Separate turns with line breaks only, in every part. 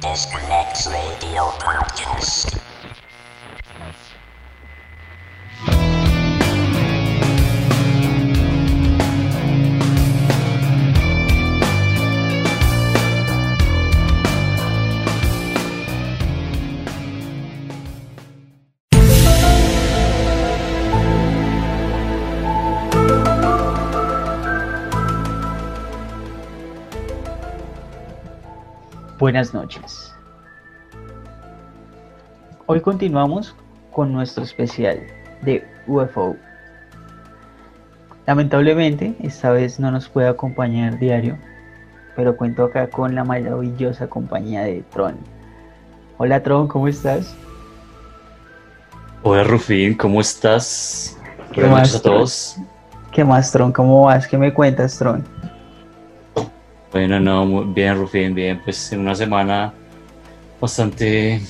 Disconnect Radio Podcast.
Buenas noches. Hoy continuamos con nuestro especial de UFO. Lamentablemente, esta vez no nos puede acompañar diario, pero cuento acá con la maravillosa compañía de Tron. Hola Tron, ¿cómo estás?
Hola Rufín, ¿cómo estás?
¿Qué
Buenas noches a todos.
¿Qué más Tron? ¿Cómo vas? ¿Qué me cuentas Tron?
Bueno, no, muy bien Rufín, bien, pues en una semana bastante,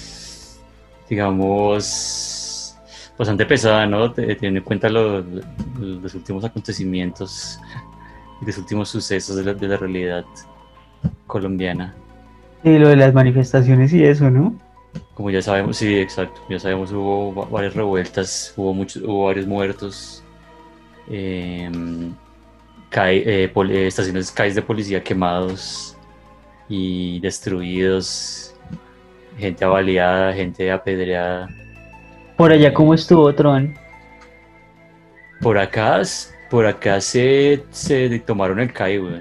digamos, bastante pesada, ¿no? Te- Teniendo en cuenta lo- los últimos acontecimientos y los últimos sucesos de la, de la realidad colombiana.
Sí, lo de las manifestaciones y eso, ¿no?
Como ya sabemos, sí, exacto, ya sabemos, hubo va- varias revueltas, hubo, muchos, hubo varios muertos, em, Eh, pol- eh, estaciones CAIs de policía quemados y destruidos, gente avaliada, gente apedreada.
Por allá, ¿cómo estuvo Tron?
Por acá, por acá se, se tomaron el CAI, güey.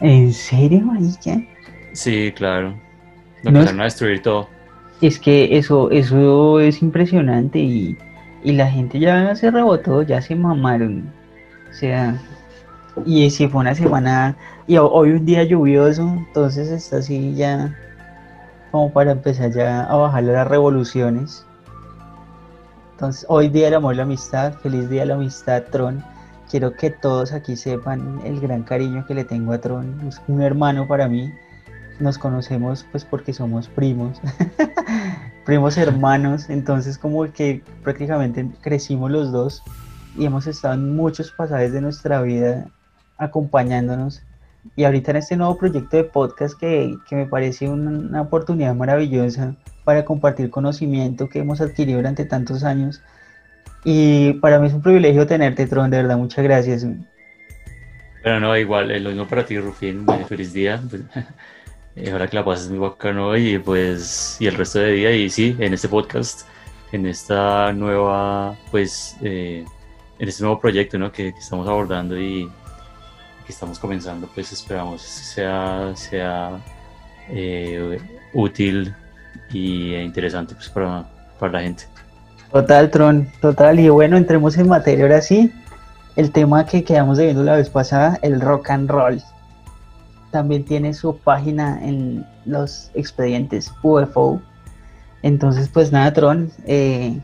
¿En serio, marica?
Sí, claro. Lo
No es-
empezaron a destruir todo.
Es que eso, eso es impresionante y, y la gente ya se rebotó, ya se mamaron. O sea, y si fue una semana, y ho- hoy un día lluvioso, entonces está así ya como para empezar ya a bajar las revoluciones. Entonces, hoy día del amor y la amistad, feliz día de la amistad, Tron. Quiero que todos aquí sepan el gran cariño que le tengo a Tron, es un hermano para mí. Nos conocemos pues porque somos primos. primos hermanos, entonces como que prácticamente crecimos los dos y hemos estado en muchos pasajes de nuestra vida acompañándonos. Y ahorita en este nuevo proyecto de podcast que, que me parece una, oportunidad maravillosa para compartir conocimiento que hemos adquirido durante tantos años. Y para mí es un privilegio tenerte, Tron, de verdad, muchas gracias.
Pero no, igual, eh, lo mismo para ti, Rufín. eh, Feliz día. pues, Ojalá que la pases muy bacano y pues, y el resto de día. Y sí, en este podcast, en esta nueva, pues, eh, en este nuevo proyecto, ¿no? Que, que estamos abordando y que estamos comenzando, pues esperamos sea, sea eh, útil y interesante, pues, para, para la gente.
Total, Tron, total. Y bueno, entremos en materia ahora sí. El tema que quedamos viendo la vez pasada, el rock and roll. También tiene su página en los expedientes UFO. Entonces, pues nada, Tron, eh,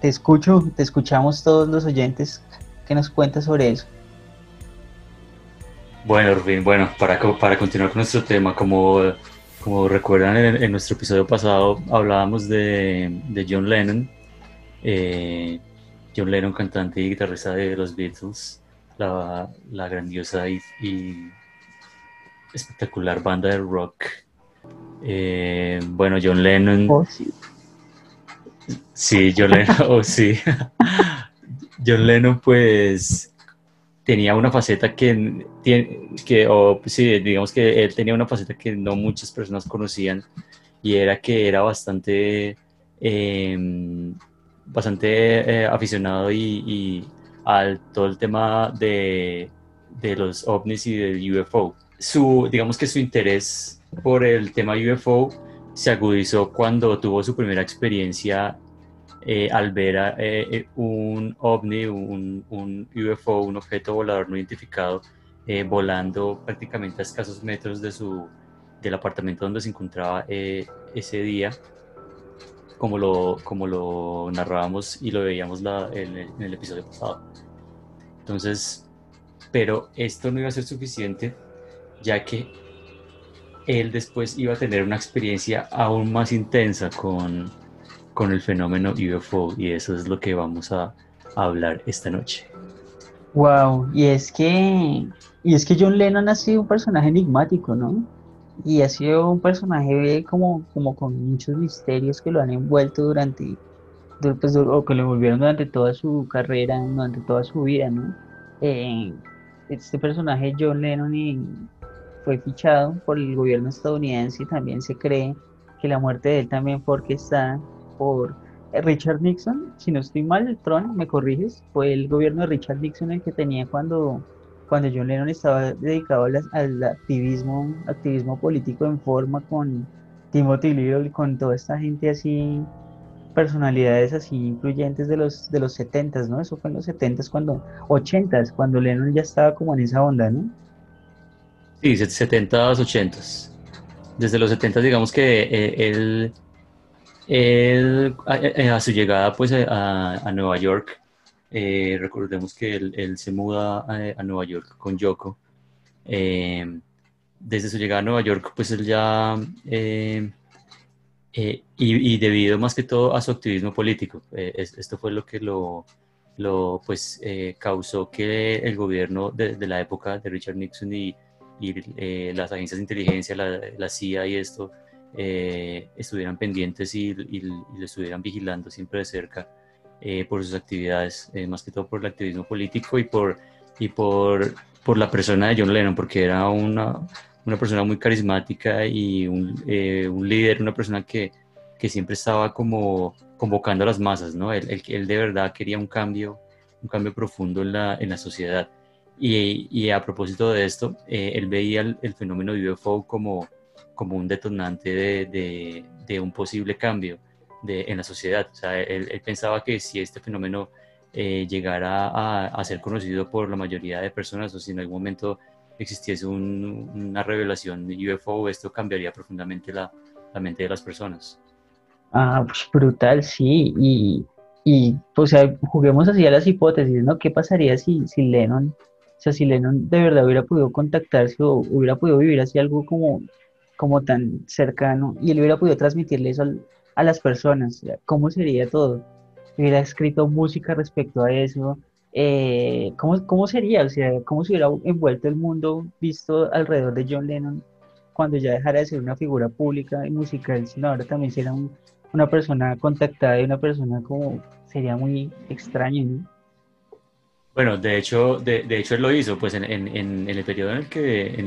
te escucho, te escuchamos todos los oyentes que nos cuentas sobre eso.
Bueno, Rubín, bueno, para, para continuar con nuestro tema, como, como recuerdan en, en nuestro episodio pasado, hablábamos de, de John Lennon, eh, John Lennon, cantante y guitarrista de los Beatles, la, la grandiosa y, y espectacular banda de rock. Eh, bueno, John Lennon,
Oh, sí.
Sí, John Lennon, oh, sí. John Lennon, pues, tenía una faceta que, que o, sí, digamos que él tenía una faceta que no muchas personas conocían y era que era bastante, eh, bastante eh, aficionado y, y al todo el tema de, de los ovnis y del UFO. Su, digamos que su interés por el tema UFO se agudizó cuando tuvo su primera experiencia eh, al ver a, eh, eh, un ovni, un, UFO, un objeto volador no identificado, eh, volando prácticamente a escasos metros de su, del apartamento donde se encontraba ese día, como lo, como lo narrábamos y lo veíamos en el episodio pasado. Entonces, pero esto no iba a ser suficiente, ya que él después iba a tener una experiencia aún más intensa con, con el fenómeno UFO y eso es lo que vamos a, hablar esta noche.
Wow, y es que y es que John Lennon ha sido un personaje enigmático, ¿no? y ha sido un personaje como, como con muchos misterios que lo han envuelto durante, pues, o que lo envolvieron durante toda su carrera, durante toda su vida, ¿no? Eh, este personaje John Lennon fue fichado por el gobierno estadounidense y también se cree que la muerte de él también fue orquestada por Richard Nixon, si no estoy mal, Tron, me corriges, fue el gobierno de Richard Nixon el que tenía cuando, cuando John Lennon estaba dedicado al, activismo, activismo político en forma con Timothy Little con toda esta gente así, personalidades así influyentes de los, de los 70 ¿no? Eso fue en los 70s, cuando, 80s, cuando Lennon ya estaba como en esa onda, ¿no?
Sí, 70s, 80s. Desde los 70s digamos que eh, él él, a, su llegada pues, a, Nueva York, eh, recordemos que él, se muda a, Nueva York con Yoko. Eh, desde su llegada a Nueva York, pues él ya, eh, y, debido más que todo a su activismo político, esto fue lo que lo, pues, causó que el gobierno de, la época de Richard Nixon y, las agencias de inteligencia, la CIA y esto, eh, estuvieran pendientes y, le estuvieran vigilando siempre de cerca eh, por sus actividades, eh, más que todo por el activismo político y por, y por, por la persona de John Lennon, porque era una, una persona muy carismática y un, un líder, una persona que, que, siempre estaba como convocando a las masas, ¿no? Él, él, de verdad quería un cambio, un cambio profundo en la, en la sociedad. Y, y, a propósito de esto, él veía el, el fenómeno de UFO como, como un detonante de, de, un posible cambio de, en la sociedad. O sea, él, pensaba que si este fenómeno eh, llegara a, a, ser conocido por la mayoría de personas o si en algún momento existiese una revelación de UFO, esto cambiaría profundamente la, la mente de las personas.
Ah, pues brutal, sí. Y, y pues, juguemos así a las hipótesis, ¿no? ¿Qué pasaría si, si Lennon, o sea, si Lennon de verdad hubiera podido contactarse o hubiera podido vivir así algo como como tan cercano y él hubiera podido transmitirle eso a las personas, ¿cómo sería todo? Hubiera escrito música respecto a eso, eh, ¿cómo, ¿cómo, sería? O sea, ¿cómo se hubiera envuelto el mundo visto alrededor de John Lennon cuando ya dejara de ser una figura pública y musical, sino ahora también será una persona contactada y una persona como, sería muy extraño, ¿no?
Bueno, de hecho, de, de hecho él lo hizo, pues en, en, en, el periodo en el que,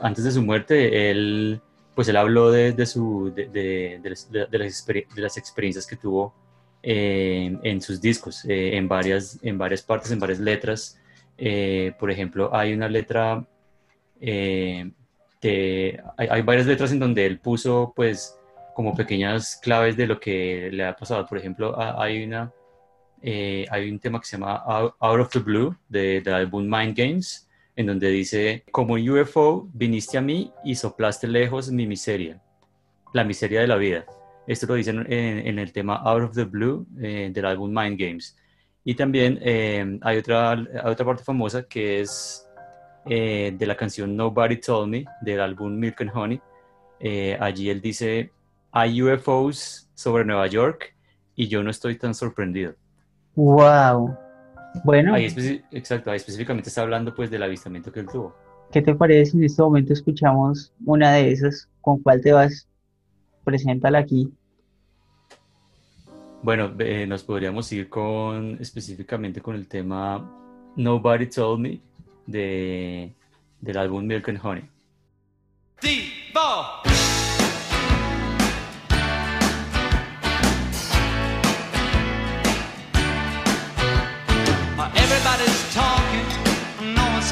antes de su muerte, él, pues él habló de, su, de, de, las, las, experiencias que tuvo eh, en sus discos, eh, en, varias, en varias partes, en varias letras. Eh, por ejemplo, hay una letra, hay, hay, varias letras en donde él puso pues como pequeñas claves de lo que le ha pasado. Por ejemplo, hay, una, hay un tema que se llama Out, of the Blue del álbum Mind Games en donde dice, como UFO viniste a mí y soplaste lejos mi miseria, la miseria de la vida. Esto lo dicen en, el tema Out of the Blue eh, del álbum Mind Games. Y también eh, hay, otra, otra parte famosa que es eh, de la canción Nobody Told Me del álbum Milk and Honey. allí él dice, hay UFOs sobre Nueva York y yo no estoy tan sorprendido.
¡Wow! Bueno.
Ahí exacto, ahí específicamente está hablando pues del avistamiento que él tuvo.
¿Qué te parece si en este momento escuchamos una de esas? ¿Con cuál te vas? Preséntala aquí.
Bueno, nos podríamos ir con específicamente con el tema Nobody Told Me de, del álbum Milk and Honey.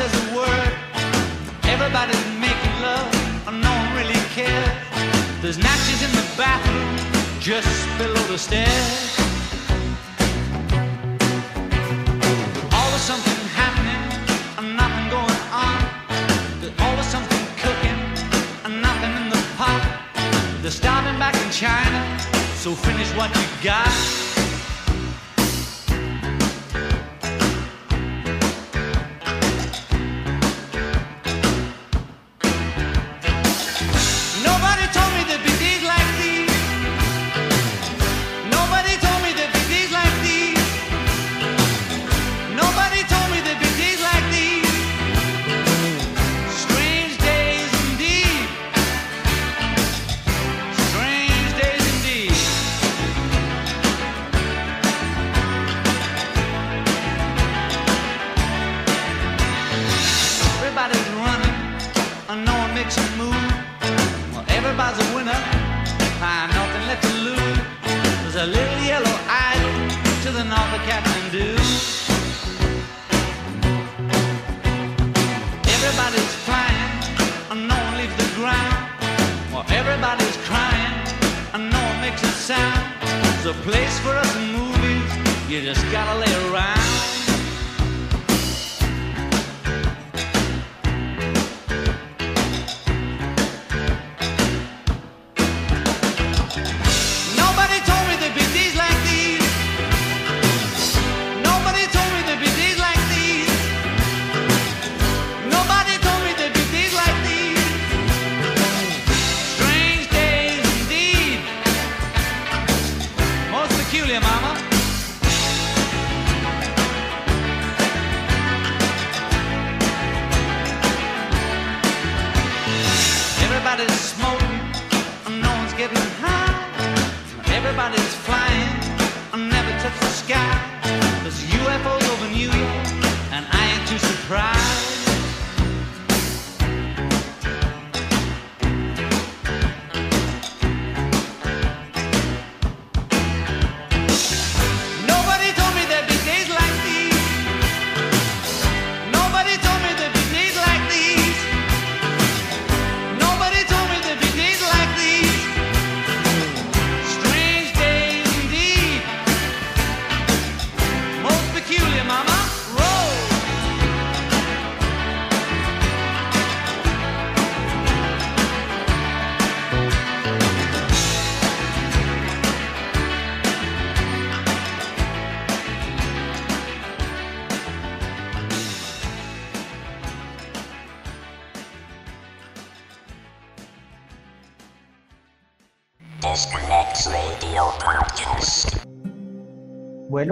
Says a word. Everybody's making love, and no one really cares. There's natches in the bathroom just below the stairs. Always something happening, and nothing going on. There's always something cooking, and nothing in the pot. They're starting back in China, so finish what you got.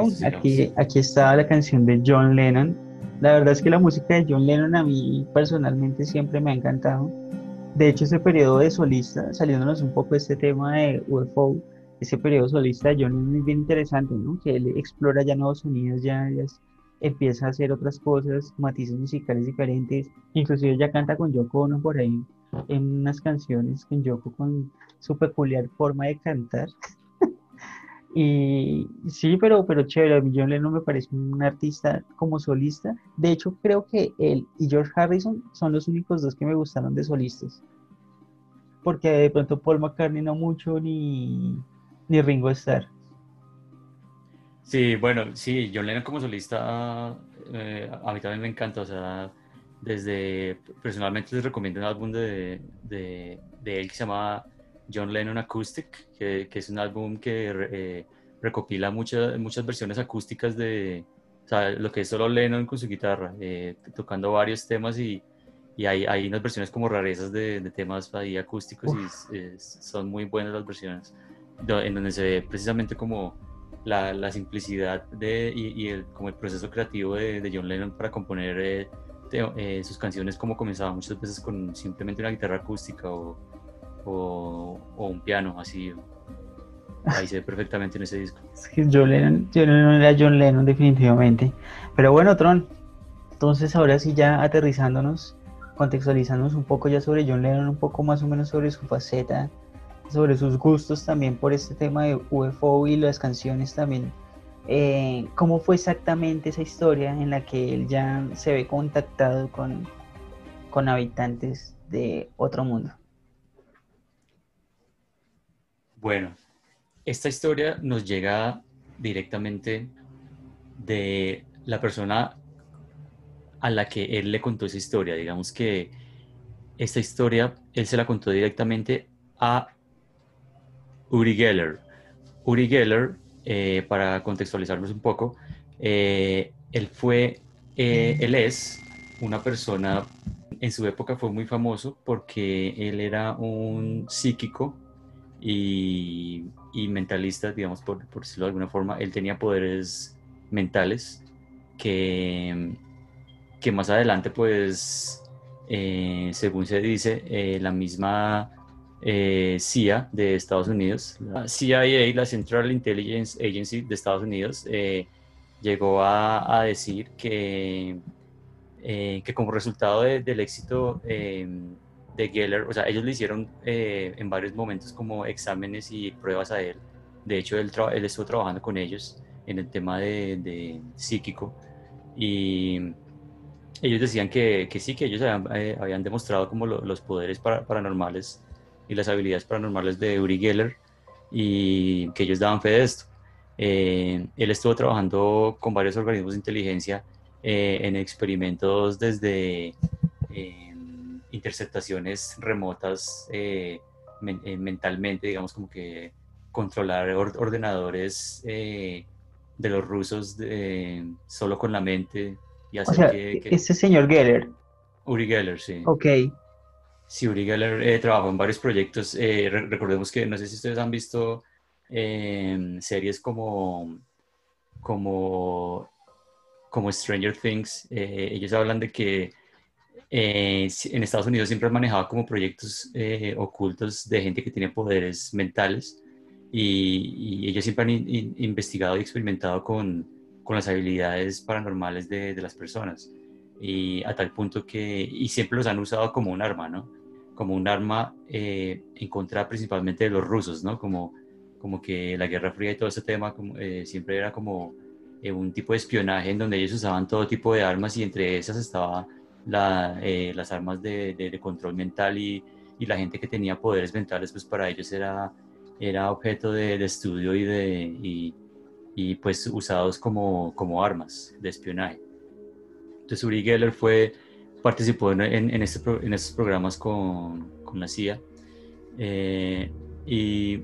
Bueno, aquí, aquí está la canción de John Lennon. La verdad es que la música de John Lennon a mí personalmente siempre me ha encantado. De hecho, ese periodo de solista, saliéndonos un poco de este tema de UFO, ese periodo solista de John Lennon es bien interesante, ¿no? Que él explora ya nuevos sonidos, ya, ya es- empieza a hacer otras cosas, matices musicales diferentes. Inclusive ya canta con Yoko Ono por ahí en unas canciones con Yoko con su peculiar forma de cantar. Y sí, pero, pero chévere, John Lennon me parece un artista como solista. De hecho, creo que él y George Harrison son los únicos dos que me gustaron de solistas. Porque de pronto Paul McCartney no mucho, ni, ni Ringo Starr.
Sí, bueno, sí, John Lennon como solista, eh, a mí también me encanta, o sea, desde, personalmente les recomiendo un álbum de, de, de él que se llama John Lennon Acoustic, que, que es un álbum que eh, recopila muchas muchas versiones acústicas de, o sea, lo que es solo Lennon con su guitarra, eh, tocando varios temas y, y hay, hay unas versiones como rarezas de, de temas ahí acústicos y es- son muy buenas las versiones, en donde se ve precisamente como la, la simplicidad de, y, y el, como el proceso creativo de, de John Lennon para componer eh, eh, sus canciones como comenzaba muchas veces con simplemente una guitarra acústica o, o, un piano, así. Ahí se ve perfectamente en ese disco.
Es que John Lennon, John Lennon era John Lennon definitivamente. Pero bueno, Tron, entonces ahora sí ya aterrizándonos, contextualizándonos un poco ya sobre John Lennon, un poco más o menos sobre su faceta, sobre sus gustos también por este tema de UFO y las canciones también. Eh, ¿Cómo fue exactamente esa historia en la que él ya se ve contactado con, con habitantes de otro mundo?
Bueno, esta historia nos llega directamente de la persona a la que él le contó esa historia. Digamos que esta historia él se la contó directamente a Uri Geller. Uri Geller, eh, para contextualizarnos un poco, eh, él fue, eh, él es una persona, en su época fue muy famoso porque él era un psíquico y, y mentalista, digamos, por, por decirlo de alguna forma. Él tenía poderes mentales que, que más adelante, pues, eh, según se dice, eh, la misma eh, CIA de Estados Unidos, la CIA, la Central Intelligence Agency de Estados Unidos, llegó a, a decir que, que como resultado de- del éxito de Geller, o sea, ellos le hicieron eh, en varios momentos como exámenes y pruebas a él. De hecho, él, él estuvo trabajando con ellos en el tema de, de psíquico y ellos decían que, que sí, que ellos habían, eh, habían demostrado como lo- los poderes para- paranormales y las habilidades paranormales de Uri Geller y que ellos daban fe de esto. Eh, él estuvo trabajando con varios organismos de inteligencia eh, en experimentos desde eh, interceptaciones remotas eh, men- eh, mentalmente, digamos como que controlar or- ordenadores eh, de los rusos de- solo con la mente y
O
hacer
sea,
que, que-
este señor Geller.
Uri Geller, sí.
Ok.
Sí, Uri Geller eh, trabajó en varios proyectos. re- recordemos que, no sé si ustedes han visto eh, series como, como, como Stranger Things. ellos hablan de que eh, en Estados Unidos siempre han manejado como proyectos eh, ocultos de gente que tiene poderes mentales y, y ellos siempre han in- in- investigado y experimentado con, con las habilidades paranormales de, de las personas y a tal punto que, y siempre los han usado como un arma, ¿no? Como un arma eh, en contra principalmente de los rusos, ¿no? Como, como que la Guerra Fría y todo ese tema como, eh, siempre era como eh, un tipo de espionaje en donde ellos usaban todo tipo de armas y entre esas estaba la, eh, las armas de, de- de control mental y, y la gente que tenía poderes mentales, pues para ellos era, era objeto de, de estudio y, de, y, y, pues usados como, como armas de espionaje. Entonces Uri Geller fue, participó en, en, este en estos programas con, con la CIA eh, y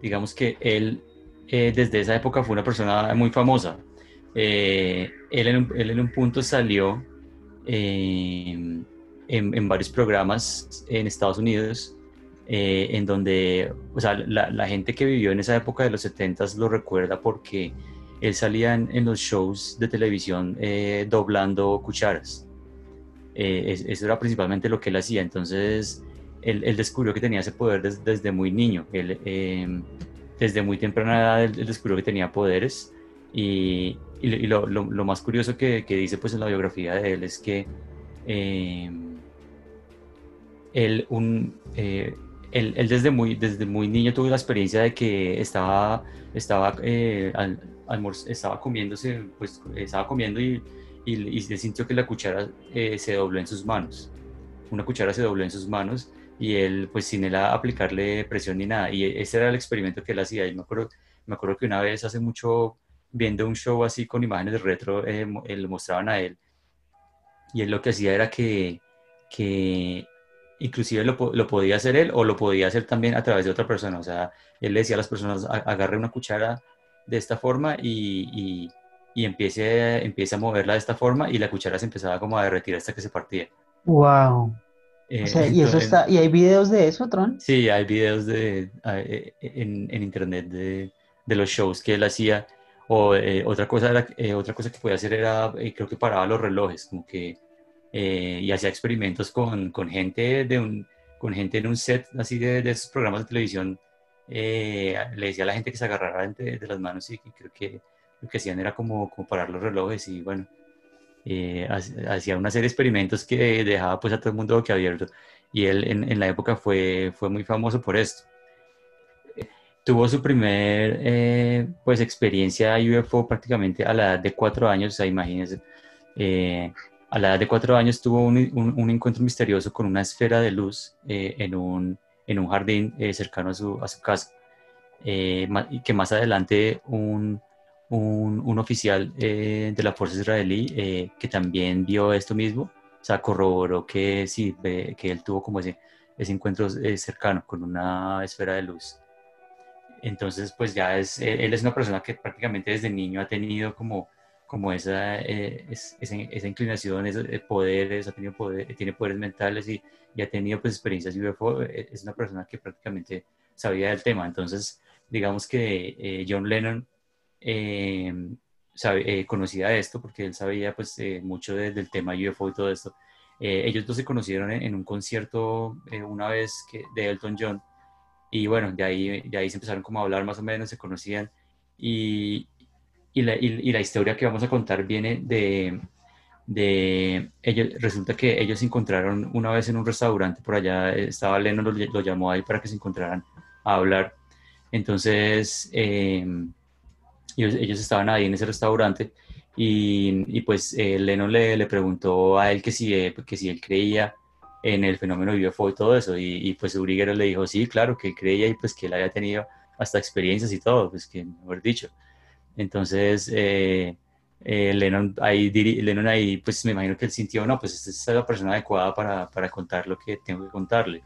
digamos que él eh, desde esa época fue una persona muy famosa. Eh, él, en un, él en un punto salió eh, en, en varios programas en Estados Unidos eh, en donde, o sea, la, la gente que vivió en esa época de los 70 lo recuerda porque él salía en, en los shows de televisión eh, doblando cucharas. Eh, es- eso era principalmente lo que él hacía. Entonces, él, él descubrió que tenía ese poder des- desde muy niño. Él, eh, desde muy temprana edad, él, él descubrió que tenía poderes. Y, y lo- lo, lo- más curioso que, que dice pues, en la biografía de él es que eh, él, un, eh, él, él desde, muy, desde muy niño tuvo la experiencia de que estaba, estaba, eh, al- estaba comiéndose, pues estaba comiendo y, y, y sintió que la cuchara eh, se dobló en sus manos. Una cuchara se dobló en sus manos y él, pues sin él aplicarle presión ni nada. Y ese era el experimento que él hacía. Y me acuerdo, me acuerdo que una vez hace mucho, viendo un show así con imágenes de retro, eh, eh, lo mostraban a él. Y él lo que hacía era que, que inclusive lo, lo podía hacer él o lo podía hacer también a través de otra persona. O sea, él le decía a las personas, "A- agarre una cuchara de esta forma y, y, y empiece, empiece a moverla de esta forma y la cuchara se empezaba como a derretir hasta que se partía.
Wow.
Eh,
O sea, y eso
entonces-
está, y hay videos de eso, Tron.
Sí, hay videos de, eh, en, en internet de, de los shows que él hacía. O eh, otra cosa era, eh, otra cosa que podía hacer era, eh, creo que paraba los relojes, como que eh, y hacía experimentos con, con gente de un, con gente en un set así de, de esos programas de televisión. eh, le decía a la gente que se agarrara de, de las manos y que creo que lo que hacían era como, como parar los relojes y bueno, eh, ha- hacía una serie de experimentos que dejaba pues a todo el mundo boquiabierto y él en, en la época fue, fue muy famoso por esto. Tuvo su primer eh, pues experiencia UFO prácticamente a la edad de cuatro años, o sea, imagínense, eh, a la edad de cuatro años tuvo un, un- encuentro misterioso con una esfera de luz eh, en, un, en un jardín eh, cercano a su, a su casa, y que más adelante un, oficial de la fuerza israelí que también vio esto mismo, o sea, corroboró que sí, que él tuvo como ese, ese encuentro cercano con una esfera de luz. Entonces, pues ya es, él él es una persona que prácticamente desde niño ha tenido como, como esa, eh, es- esa, esa inclinación, esos eh, poderes, ha tenido poder, tiene poderes mentales y, y ha tenido pues experiencias UFO. eh, Es una persona que prácticamente sabía del tema. Entonces, digamos que eh, John Lennon eh, sabe- eh, conocía esto porque él sabía pues eh, mucho de- del tema UFO y todo esto. Eh, ellos dos se conocieron en, un concierto eh, una vez de Elton John y bueno, de ahí, de ahí se empezaron como a hablar más o menos, se conocían y, y, la, y- y la historia que vamos a contar viene de, de ellos, resulta que ellos se encontraron una vez en un restaurante por allá, estaba Lennon, lo, lo llamó ahí para que se encontraran a hablar. Entonces, eh, ellos, ellos estaban ahí en ese restaurante y, y pues eh, Lennon le, le, preguntó a él que si, eh, que si él creía en el fenómeno UFO y todo eso. Y, y pues Uri Geller le dijo, sí, claro, que él creía y pues que él había tenido hasta experiencias y todo, pues que mejor dicho. Entonces, eh, eh, Lennon, ahí, Lennon ahí, pues me imagino que él sintió, no, pues esta es la persona adecuada para, para contar lo que tengo que contarle,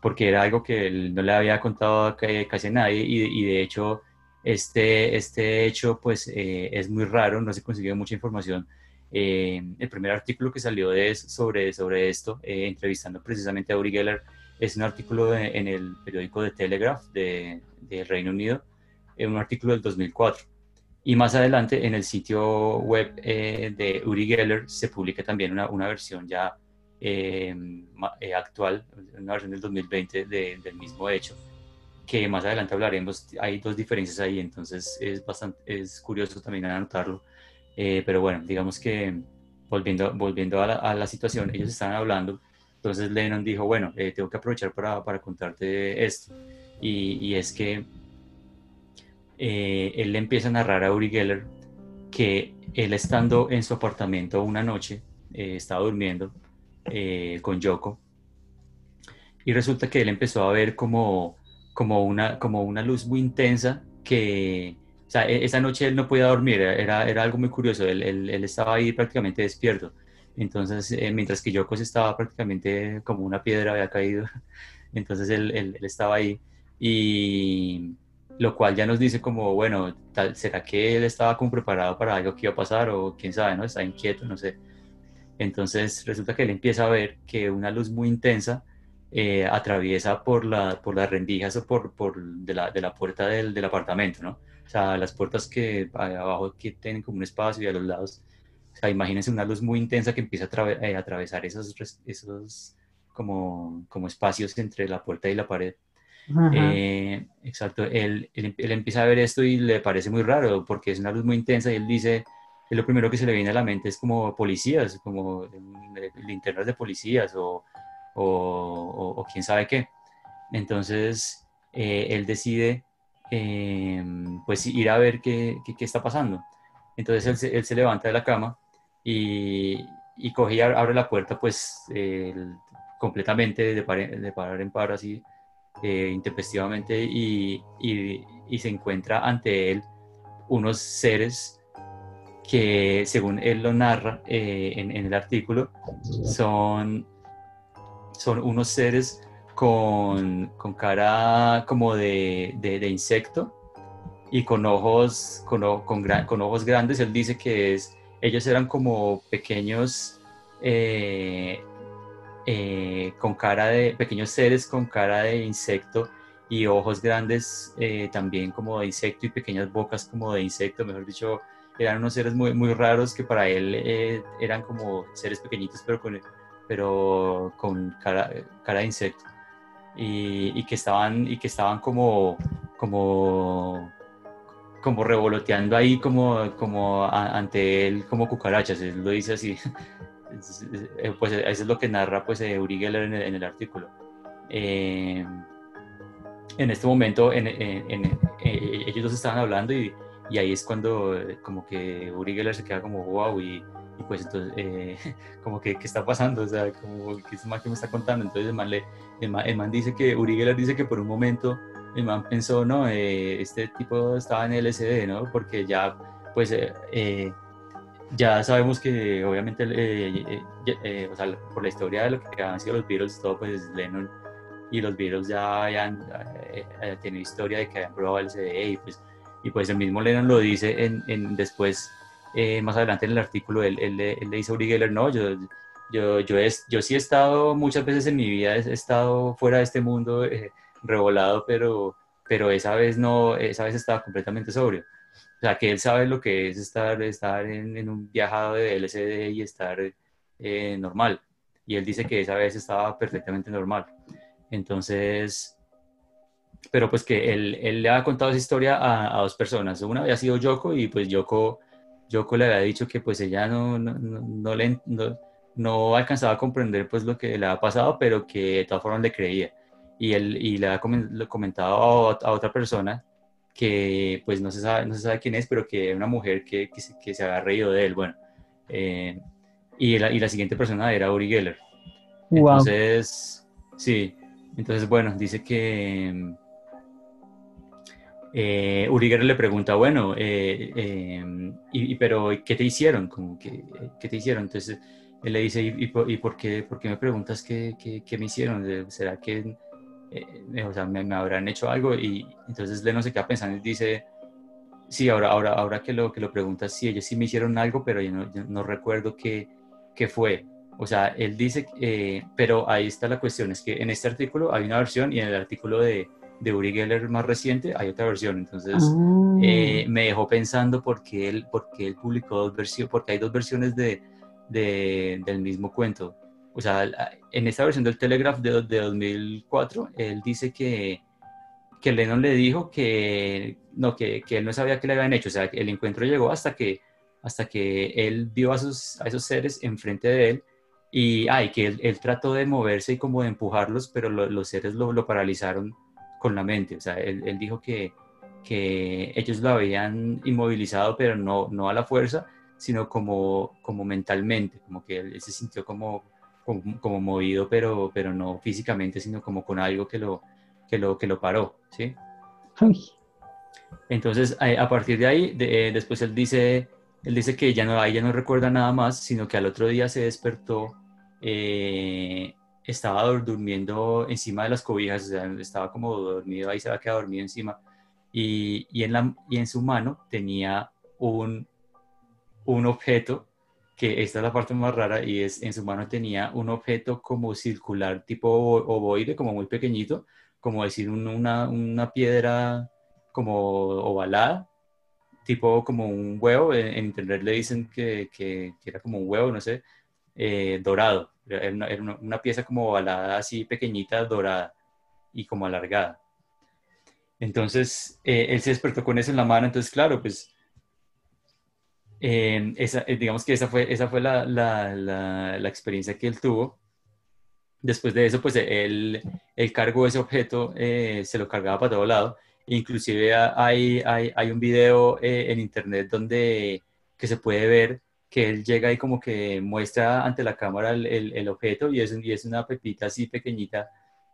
porque era algo que él no le había contado a casi a nadie y, y de hecho este, este hecho pues eh, es muy raro, no se consiguió mucha información. Eh, el primer artículo que salió de, sobre, sobre esto, eh, entrevistando precisamente a Uri Geller, es un artículo de, en el periódico The Telegraph de, de Reino Unido, un artículo del 2004. Y más adelante en el sitio web eh, de Uri Geller se publica también una, una versión ya eh, eh, actual, una versión del 2020 de, del mismo hecho, que más adelante hablaremos. Hay dos diferencias ahí, entonces es, bastante, es curioso también anotarlo. Pero bueno, digamos que volviendo, volviendo a la, a la situación, ellos estaban hablando, entonces Lennon dijo, bueno, tengo que aprovechar para, para contarte esto. Y, y es que eh, él le empieza a narrar a Uri Geller que él estando en su apartamento una noche, eh, estaba durmiendo eh, con Yoko, y resulta que él empezó a ver como, como, una, como una luz muy intensa que, o sea, e, esa noche él no podía dormir, era, era algo muy curioso, él, él, él estaba ahí prácticamente despierto. Entonces, eh, mientras que Yoko estaba prácticamente como una piedra, había caído, entonces él, él, él estaba ahí y lo cual ya nos dice como, bueno, tal, ¿será que él estaba como preparado para algo que iba a pasar o quién sabe, ¿no? Está inquieto, no sé. Entonces resulta que él empieza a ver que una luz muy intensa eh, atraviesa por, la, por las rendijas o por, por de, la, de la puerta del, del, apartamento, ¿no? O sea, las puertas que abajo que tienen como un espacio y a los lados. O sea, imagínense una luz muy intensa que empieza a eh, atravesar esos, esos como, como espacios entre la puerta y la pared. Eh, exacto, él, él, él, empieza a ver esto y le parece muy raro porque es una luz muy intensa y él dice, lo primero que se le viene a la mente es como policías, como linternas de policías o, o, o, o quién sabe qué. Entonces, eh, él decide eh, pues ir a ver qué, qué, qué está pasando. Entonces él se, él se, levanta de la cama y, y coge y abre la puerta pues completamente de par, de par en par así eh, intempestivamente y, y, y, se encuentra ante él unos seres que, según él lo narra eh, en, en, el artículo, son, son unos seres con, con cara como de, de, insecto y con ojos, con, con, con, ojos grandes. Él dice que es, ellos eran como pequeños eh, eh, con cara de pequeños seres con cara de insecto y ojos grandes eh, también como de insecto y pequeñas bocas como de insecto, mejor dicho, eran unos seres muy, muy raros que para él eran como seres pequeñitos pero con, pero con cara, cara de insecto y, y, que estaban, y que estaban como, como, como revoloteando ahí como, como a, ante él como cucarachas, él lo dice así. Eh, pues eso es lo que narra pues Uri Geller en el, en el artículo. Eh, en este momento en, en, eh, ellos dos estaban hablando y, y, ahí es cuando como que Uri Geller se queda como wow y, y pues entonces eh, como que qué está pasando, o sea, como que es más que me está contando, entonces el man, le, el man, el man dice que Uri dice que por un momento el man pensó, no, eh, este tipo estaba en LSD, ¿no? Porque ya pues eh, ya sabemos que obviamente eh, eh, eh, o sea, por la historia de lo que han sido los Beatles, todo pues Lennon y los Beatles ya habían eh, tenido historia de que habían probado el CD y pues, y pues el mismo Lennon lo dice en, en después, más adelante en el artículo, él, él, le dice a Uri Geller, no, yo, yo, yo, yo sí he estado muchas veces en mi vida, he estado fuera de este mundo revolado, pero, pero esa vez no, esa vez estaba completamente sobrio. O sea, que él sabe lo que es estar, estar en, un viajado de LCD y estar eh, normal. Y él dice que esa vez estaba perfectamente normal. Entonces, pero pues que él, él le ha contado esa historia a, a, dos personas. Una había sido Yoko y pues Yoko Yoko le había dicho que pues ella no, no, no, no le, no, no alcanzaba a comprender pues lo que le había pasado, pero que de todas formas le creía. Y él y le había comentado a, ot- a otra persona que pues no se sabe, no se sabe quién es, pero que era una mujer que, que, se, que se había reído de él. Bueno, eh, y, la, y la siguiente persona era Uri Geller.
Wow.
Entonces, sí, entonces bueno, dice que eh, Uri Geller le pregunta, bueno, eh, eh, y, pero ¿qué te hicieron? Como que, ¿Qué te hicieron? Entonces él le dice, ¿y, por, qué, por qué me preguntas qué, qué, qué me hicieron? Eh, ¿Será que eh, o sea, me, me habrán hecho algo? Y entonces Lennon se queda pensando y dice, sí, ahora, ahora, ahora que, lo, que lo preguntas, sí, ellos sí me hicieron algo, pero yo no, yo no recuerdo qué, qué fue. O sea, él dice, eh, pero ahí está la cuestión, es que en este artículo hay una versión y en el artículo de, de Uri Geller más reciente hay otra versión. Entonces,
Ah.
eh, me dejó pensando por qué él, por qué él publicó dos versiones, porque hay dos versiones de, de- del mismo cuento. O sea, en esta versión del Telegraph de, de 2004, él dice que, que Lennon le dijo que, no, que, que él no sabía qué le habían hecho. O sea, el encuentro llegó hasta que, hasta que él vio a esos, a esos seres enfrente de él y ay, que él, él trató de moverse y como de empujarlos, pero lo- los seres lo, lo paralizaron con la mente. O sea, él, él dijo que, que ellos lo habían inmovilizado, pero no, no a la fuerza, sino como, como mentalmente, como que él, se sintió como, como, como movido, pero, pero no físicamente, sino como con algo que lo, que lo, que lo paró, ¿sí?
Uy,
Entonces, a, a partir de ahí, de- eh, después él dice, él dice que ya no, ahí ya no recuerda nada más, sino que al otro día se despertó, eh, estaba dur- durmiendo encima de las cobijas, o sea, estaba como dormido, ahí se había quedado dormido encima, y, y en, la, y en su mano tenía un, un objeto, que esta es la parte más rara, y es, en su mano tenía un objeto como circular, tipo ovo- ovoide, como muy pequeñito, como decir un- una, una piedra como ovalada, tipo como un huevo, en, en internet le dicen que, que- que era como un huevo, no sé, eh, dorado, era una, era una- pieza como ovalada así pequeñita, dorada y como alargada. Entonces, eh, él se despertó con eso en la mano, entonces claro, pues eh, esa, eh, digamos que esa fue, esa fue la, la, la, la experiencia que él tuvo. Después de eso, pues él, él cargó ese objeto, eh, se lo cargaba para todo lado. Inclusive hay, hay, hay un video eh, en internet donde que se puede ver que él llega y como que muestra ante la cámara el, el- el objeto y es, y es una pepita así pequeñita,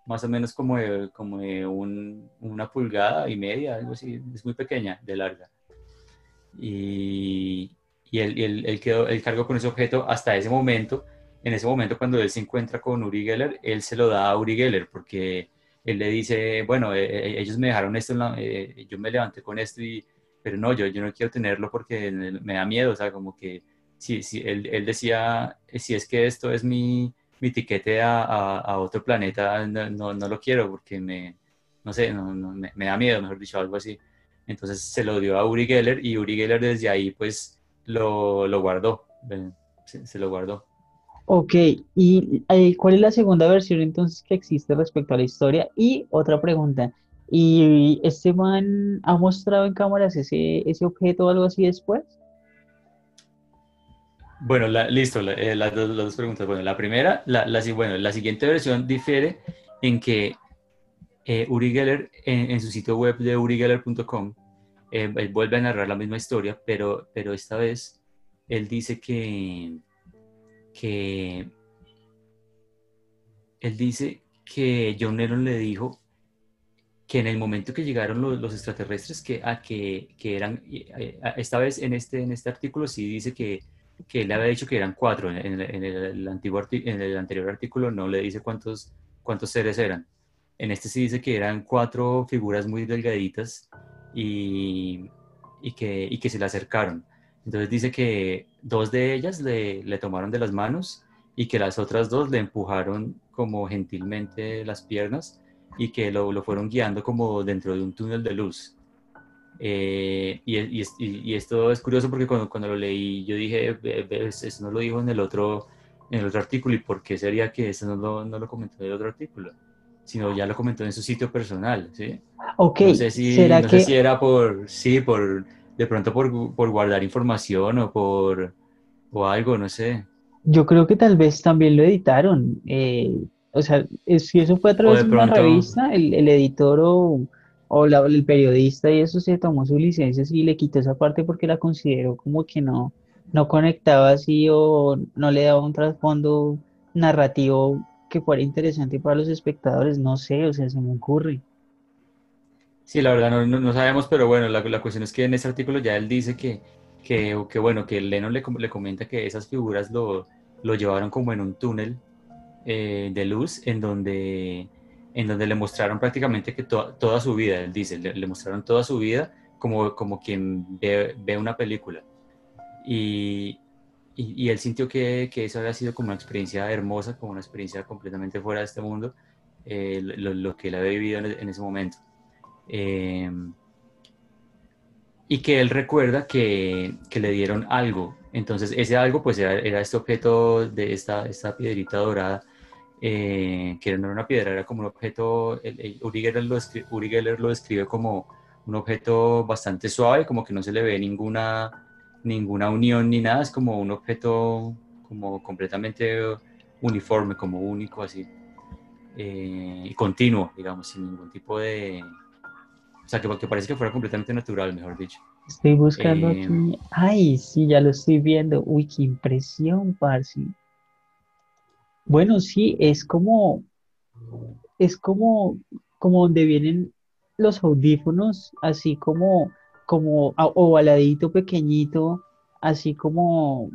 más o menos como de, como de un- una pulgada y media, algo así, es muy pequeña, de larga. Y, y él, él- él quedó, él cargó con ese objeto hasta ese momento. En ese momento, cuando él se encuentra con Uri Geller, él se lo da a Uri Geller porque él le dice, bueno, eh, eh, ellos me dejaron esto, en la- eh, yo me levanté con esto, y, pero no, yo, yo no quiero tenerlo porque me da miedo, o sea, como que si, si él, él decía, eh, si es que esto es mi, mi tiquete a, a- a otro planeta, no, no, no lo quiero porque me, no sé, no, me, me da miedo, mejor dicho, algo así. Entonces se lo dio a Uri Geller y Uri Geller desde ahí pues lo, lo guardó, eh, se, se lo guardó.
Ok, ¿y eh, cuál es la segunda versión entonces que existe respecto a la historia? Y otra pregunta, ¿y este man ha mostrado en cámaras ese, ese objeto o algo así después?
Bueno, la- listo, eh, las, dos, las dos preguntas. Bueno, la primera, la, siguiente versión difiere en que eh, Uri Geller, en, su sitio web de urigeller.com, eh, él vuelve a narrar la misma historia, pero, esta vez él dice que, él dice que John Lennon le dijo que en el momento que llegaron los, extraterrestres, que, eran, eh, esta vez en este, en este artículo sí dice que, que él había dicho que eran cuatro, en, el, antiguo anterior artículo no le dice cuántos, cuántos seres eran. En este sí dice que eran cuatro figuras muy delgaditas y, y, que, y que se le acercaron. Entonces dice que dos de ellas le, le tomaron de las manos y que las otras dos le empujaron como gentilmente las piernas y que lo, lo fueron guiando como dentro de un túnel de luz. Eh, y, y y- esto es curioso porque cuando, cuando lo leí yo dije, "Ve- ve, eso no lo dijo en el otro, en el otro artículo, ¿y por qué sería que eso no lo, no lo comentó en el otro artículo? Sino ya lo comentó en su sitio personal, ¿sí?
Ok,
No sé si,
¿será
no
que
sé si era por, sí, por, de pronto por, por guardar información o por o algo, no sé.
Yo creo que tal vez también lo editaron. eh, o sea, si eso fue a través
de
de una revista, el, el editor o, o la- el periodista y eso se tomó su licencia y le quitó esa parte porque la consideró como que no, no conectaba así o no le daba un trasfondo narrativo que fuera interesante para los espectadores. No sé, o sea, se me ocurre.
Sí, la verdad no, no, sabemos, pero bueno, la, la cuestión es que en ese artículo ya él dice que, que, que bueno, que Lennon le, le comenta que esas figuras lo, lo llevaron como en un túnel eh, de luz en donde, en donde le mostraron prácticamente que to- toda su vida, él dice, le, le mostraron toda su vida como, como quien ve, ve una película. Y, y, y él sintió que, que eso había sido como una experiencia hermosa, como una experiencia completamente fuera de este mundo, eh, lo, lo que él había vivido en, en ese momento. Eh, y que él recuerda que, que le dieron algo. Entonces, ese algo, pues era, era este objeto de esta, esta piedrita dorada, eh, que no era una piedra, era como un objeto. el- el- Uri, Geller lo descri- Uri Geller lo describe como un objeto bastante suave, como que no se le ve ninguna, ninguna unión ni nada, es como un objeto como completamente uniforme, como único, así. eh, y continuo, digamos, sin ningún tipo de, o sea, que, que parece que fuera completamente natural, mejor dicho.
Estoy buscando
Eh,
aquí. Ay, sí, ya lo estoy viendo. Uy, qué impresión, parce. Bueno, sí, es como, es como, como donde vienen los audífonos, así como, como ovaladito, pequeñito, así como,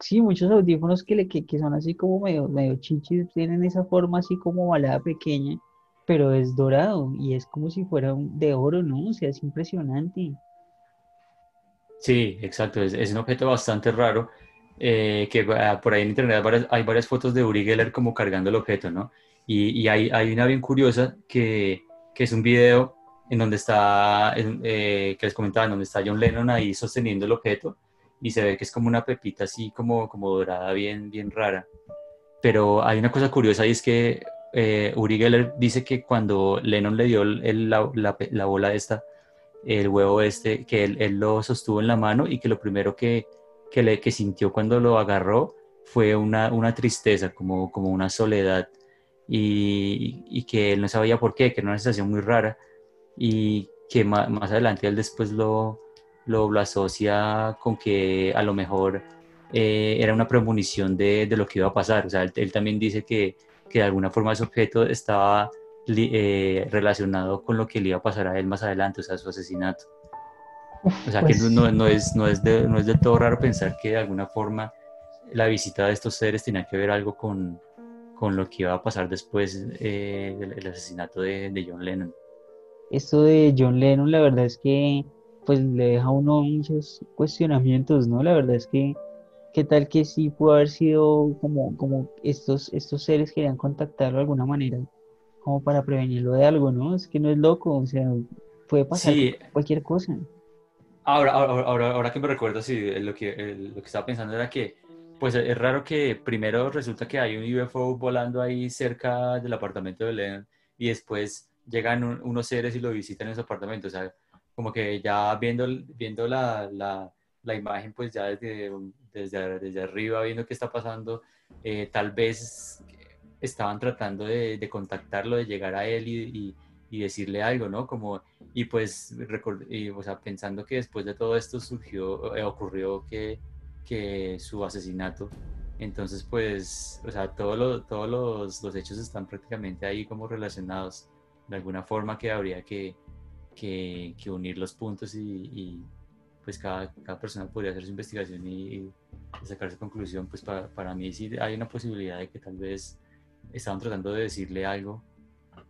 sí, muchos audífonos que, le, que, que son así como medio, medio chichis, tienen esa forma así como ovalada pequeña, pero es dorado y es como si fuera de oro, ¿no? O sea, es impresionante.
Sí, exacto, es un objeto bastante raro, eh, que ah, por ahí en internet hay varias, hay varias fotos de Uri Geller como cargando el objeto, ¿no? Y, y hay, hay una bien curiosa que, que es un video en donde está, eh, que les comentaba, en donde está John Lennon ahí sosteniendo el objeto y se ve que es como una pepita así como, como dorada, bien, bien rara. Pero hay una cosa curiosa y es que eh, Uri Geller dice que cuando Lennon le dio el- la, la la bola esta, el huevo este, que él, él lo sostuvo en la mano y que lo primero que, que, le, que sintió cuando lo agarró fue una, una tristeza, como, como una soledad, y, y que él no sabía por qué, que era una sensación muy rara, y que ma- más, adelante él después lo, lo, lo asocia con que a lo mejor eh, era una premonición de, de lo que iba a pasar. O sea, él, también dice que, que de alguna forma ese objeto estaba eh, relacionado con lo que le iba a pasar a él más adelante, o sea, su asesinato. O sea, que
Pues
no, no es, no, es de, no es del todo raro pensar que de alguna forma la visita de estos seres tenía que ver algo con, con lo que iba a pasar después eh, del el asesinato de, de John Lennon.
Esto de John Lennon, la verdad es que pues le deja a uno muchos cuestionamientos, ¿no? La verdad es que qué tal que sí pudo haber sido como, como estos, estos seres querían contactarlo de alguna manera, como para prevenirlo de algo, ¿no? Es que no es loco, o sea, puede pasar
Sí.
cualquier cosa.
Ahora, ahora, que me recuerdo, sí, lo que, lo estaba pensando era que, pues es raro que primero resulta que hay un UFO volando ahí cerca del apartamento de Lennon y después llegan un- unos seres y lo visitan en su apartamento. O sea, como que ya viendo, viendo la, la, imagen, pues ya desde, desde, desde arriba, viendo qué está pasando, eh, tal vez estaban tratando de, de contactarlo, de llegar a él y, y decirle algo, ¿no? Como y pues, y, o sea, pensando que después de todo esto surgió, eh, ocurrió que, que su asesinato. Entonces, pues, o sea, todo lo- todos los, los hechos están prácticamente ahí como relacionados. De alguna forma que habría que, que, que unir los puntos y, y, pues cada, cada persona podría hacer su investigación y, y sacar su conclusión. Pues para, para mí sí hay una posibilidad de que tal vez estaban tratando de decirle algo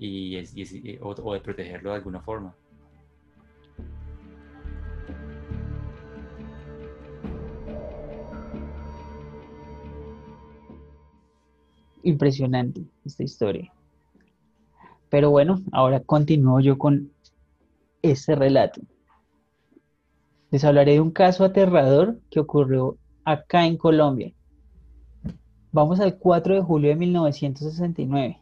y, es- y o, o de protegerlo de alguna forma.
Impresionante esta historia. Pero bueno, ahora continúo yo con este relato. Les hablaré de un caso aterrador que ocurrió acá en Colombia. Vamos al 4 de julio de 1969.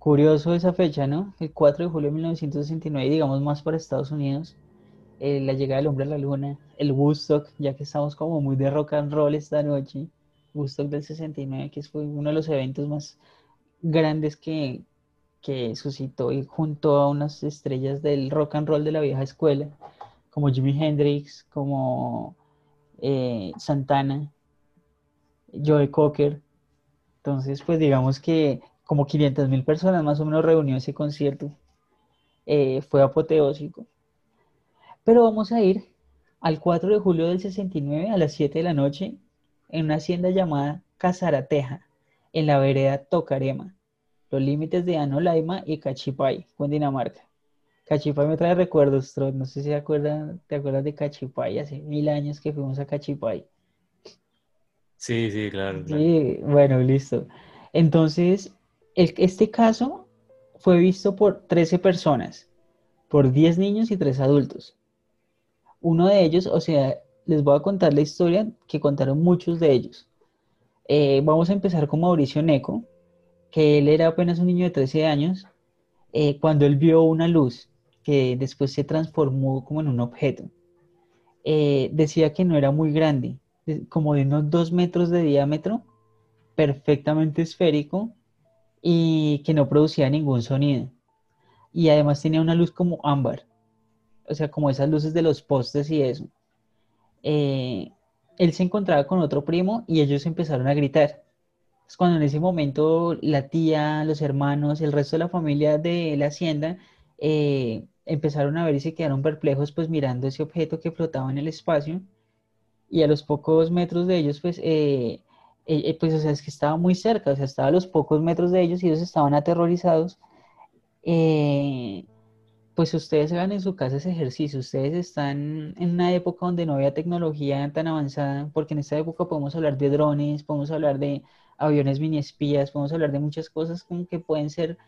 Curioso esa fecha, ¿no? El 4 de julio de 1969, digamos más para Estados Unidos. eh, la llegada del hombre a la luna, el Woodstock, ya que estamos como muy de rock and roll esta noche, Woodstock del 69, que fue uno de los eventos más grandes que, que suscitó y junto a unas estrellas del rock and roll de la vieja escuela, como Jimi Hendrix, como eh, Santana, Joe Cocker. Entonces, pues digamos que como 500 mil personas más o menos reunió ese concierto. Eh, fue apoteósico. Pero vamos a ir al 4 de julio del 69 a las 7 de la noche en una hacienda llamada Casarateja, en la vereda Tocarema, los límites de Anolaima y Cachipay, Cundinamarca. Cachipay me trae recuerdos, no sé si te acuerdas, te acuerdas de Cachipay, hace mil años que fuimos a Cachipay.
Sí, sí, claro.
Sí, bueno, listo. Entonces, este caso fue visto por 13 personas, por 10 niños y 3 adultos. Uno de ellos, o sea, les voy a contar la historia que contaron muchos de ellos. Eh, vamos a empezar con Mauricio Neco, que él era apenas un niño de 13 años, eh, cuando él vio una luz que después se transformó como en un objeto. Eh, decía que no era muy grande, como de unos 2 metros de diámetro, perfectamente esférico y que no producía ningún sonido. Y además tenía una luz como ámbar, o sea, como esas luces de los postes y eso. Eh, él se encontraba con otro primo y ellos empezaron a gritar. Es cuando en ese momento la tía, los hermanos, el resto de la familia de la hacienda eh, empezaron a ver y se quedaron perplejos pues mirando ese objeto que flotaba en el espacio y a los pocos metros de ellos pues, eh, pues o sea, es que estaba muy cerca, o sea, estaba a los pocos metros de ellos y ellos estaban aterrorizados. Eh, pues ustedes hagan en su casa ese ejercicio, ustedes están en una época donde no había tecnología tan avanzada, porque en esta época podemos hablar de drones, podemos hablar de aviones mini espías, podemos hablar de muchas cosas como que pueden ser,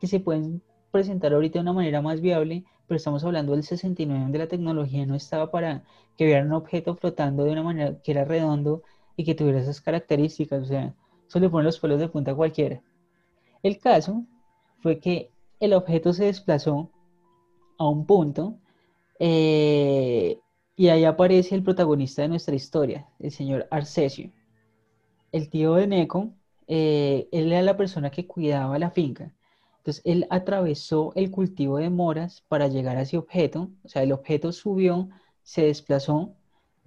que se pueden presentar ahorita de una manera más viable, pero estamos hablando del 69 donde la tecnología no estaba para que hubiera un objeto flotando de una manera que era redondo y que tuviera esas características, o sea, eso le pone los pelos de punta cualquiera. El caso fue que el objeto se desplazó a un punto eh, y ahí aparece el protagonista de nuestra historia, el señor Arcesio. El tío de Neco, eh, él era la persona que cuidaba la finca. Entonces, él atravesó el cultivo de moras para llegar a ese objeto. O sea, el objeto subió, se desplazó,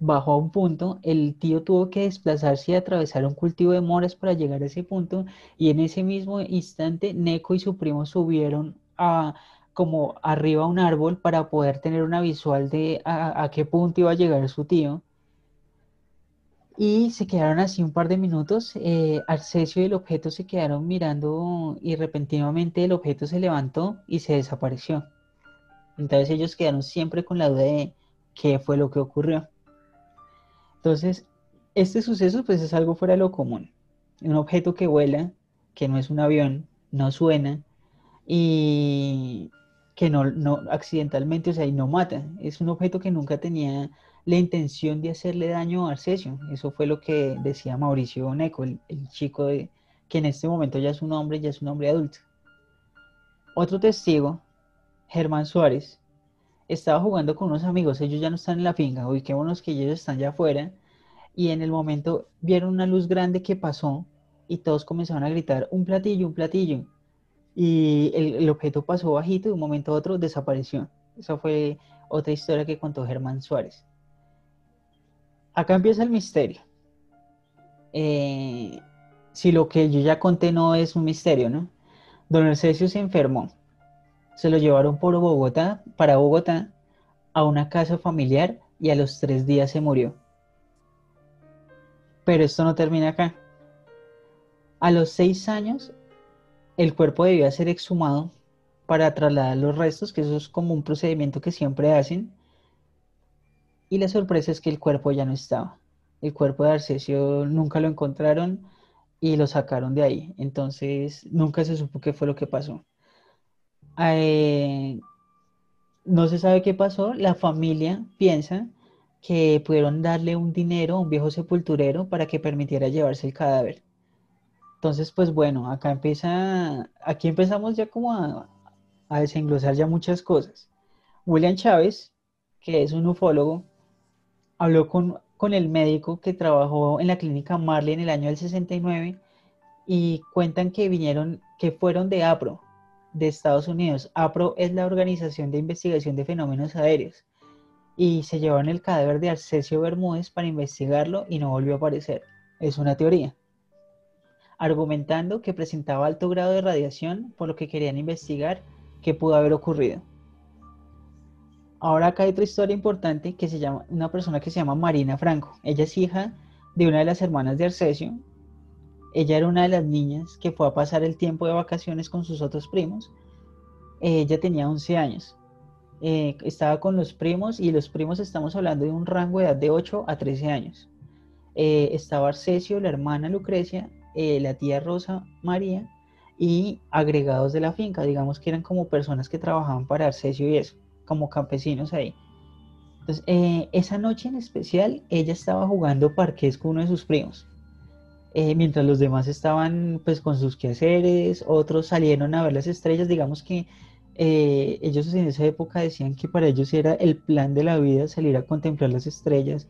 bajó a un punto. El tío tuvo que desplazarse y atravesar un cultivo de moras para llegar a ese punto. Y en ese mismo instante, Neco y su primo subieron a, como arriba a un árbol para poder tener una visual de a, qué punto iba a llegar su tío. Y se quedaron así un par de minutos. Eh, Arcesio y el objeto se quedaron mirando y repentinamente el objeto se levantó y se desapareció. Entonces ellos quedaron siempre con la duda de qué fue lo que ocurrió. Entonces, este suceso pues es algo fuera de lo común. Un objeto que vuela, que no es un avión, no suena y que no, accidentalmente, o sea, y no mata. Es un objeto que nunca tenía la intención de hacerle daño a Arcesio. Eso fue lo que decía Mauricio Neco, el, chico de, que en este momento ya es un hombre, ya es un hombre adulto. Otro testigo, Germán Suárez, estaba jugando con unos amigos, ellos ya no están en la finca, ubiquémonos que ellos están ya afuera, y en el momento vieron una luz grande que pasó y todos comenzaron a gritar, un platillo, un platillo y el, objeto pasó bajito y de un momento a otro desapareció. Esa fue otra historia que contó Germán Suárez. Acá empieza el misterio. Eh, si lo que yo ya conté no es un misterio, ¿no? Don Arcesio se enfermó. Se lo llevaron por Bogotá, para Bogotá, a una casa familiar y a los tres días se murió. Pero esto no termina acá. A los seis años el cuerpo debía ser exhumado para trasladar los restos, que eso es como un procedimiento que siempre hacen. Y la sorpresa es que el cuerpo ya no estaba. El cuerpo de Arcesio nunca lo encontraron y lo sacaron de ahí. Entonces nunca se supo qué fue lo que pasó. Eh, no se sabe qué pasó. La familia piensa que pudieron darle un dinero a un viejo sepulturero para que permitiera llevarse el cadáver. Entonces, pues bueno, acá empieza, aquí empezamos ya como a, a desenglosar ya muchas cosas. William Chávez, que es un ufólogo, habló con, con el médico que trabajó en la clínica Marley en el año del 69 y cuentan que vinieron, que fueron de APRO, de Estados Unidos. APRO es la Organización de Investigación de Fenómenos Aéreos. Y se llevaron el cadáver de Arcesio Bermúdez para investigarlo y no volvió a aparecer. Es una teoría. Argumentando que presentaba alto grado de radiación, por lo que querían investigar qué pudo haber ocurrido. Ahora acá hay otra historia importante que se llama, una persona que se llama Marina Franco. Ella es hija de una de las hermanas de Arcesio. Ella era una de las niñas que fue a pasar el tiempo de vacaciones con sus otros primos. Ella tenía 11 años. Eh, estaba con los primos y los primos estamos hablando de un rango de edad de 8 a 13 años. Eh, estaba Arcesio, la hermana Lucrecia, eh, la tía Rosa María y agregados de la finca, digamos que eran como personas que trabajaban para Arcesio y eso como campesinos ahí. Entonces, esa noche en especial, ella estaba jugando parqués con uno de sus primos. Eh, mientras los demás estaban pues con sus quehaceres, otros salieron a ver las estrellas, digamos que eh, ellos en esa época decían que para ellos era el plan de la vida salir a contemplar las estrellas.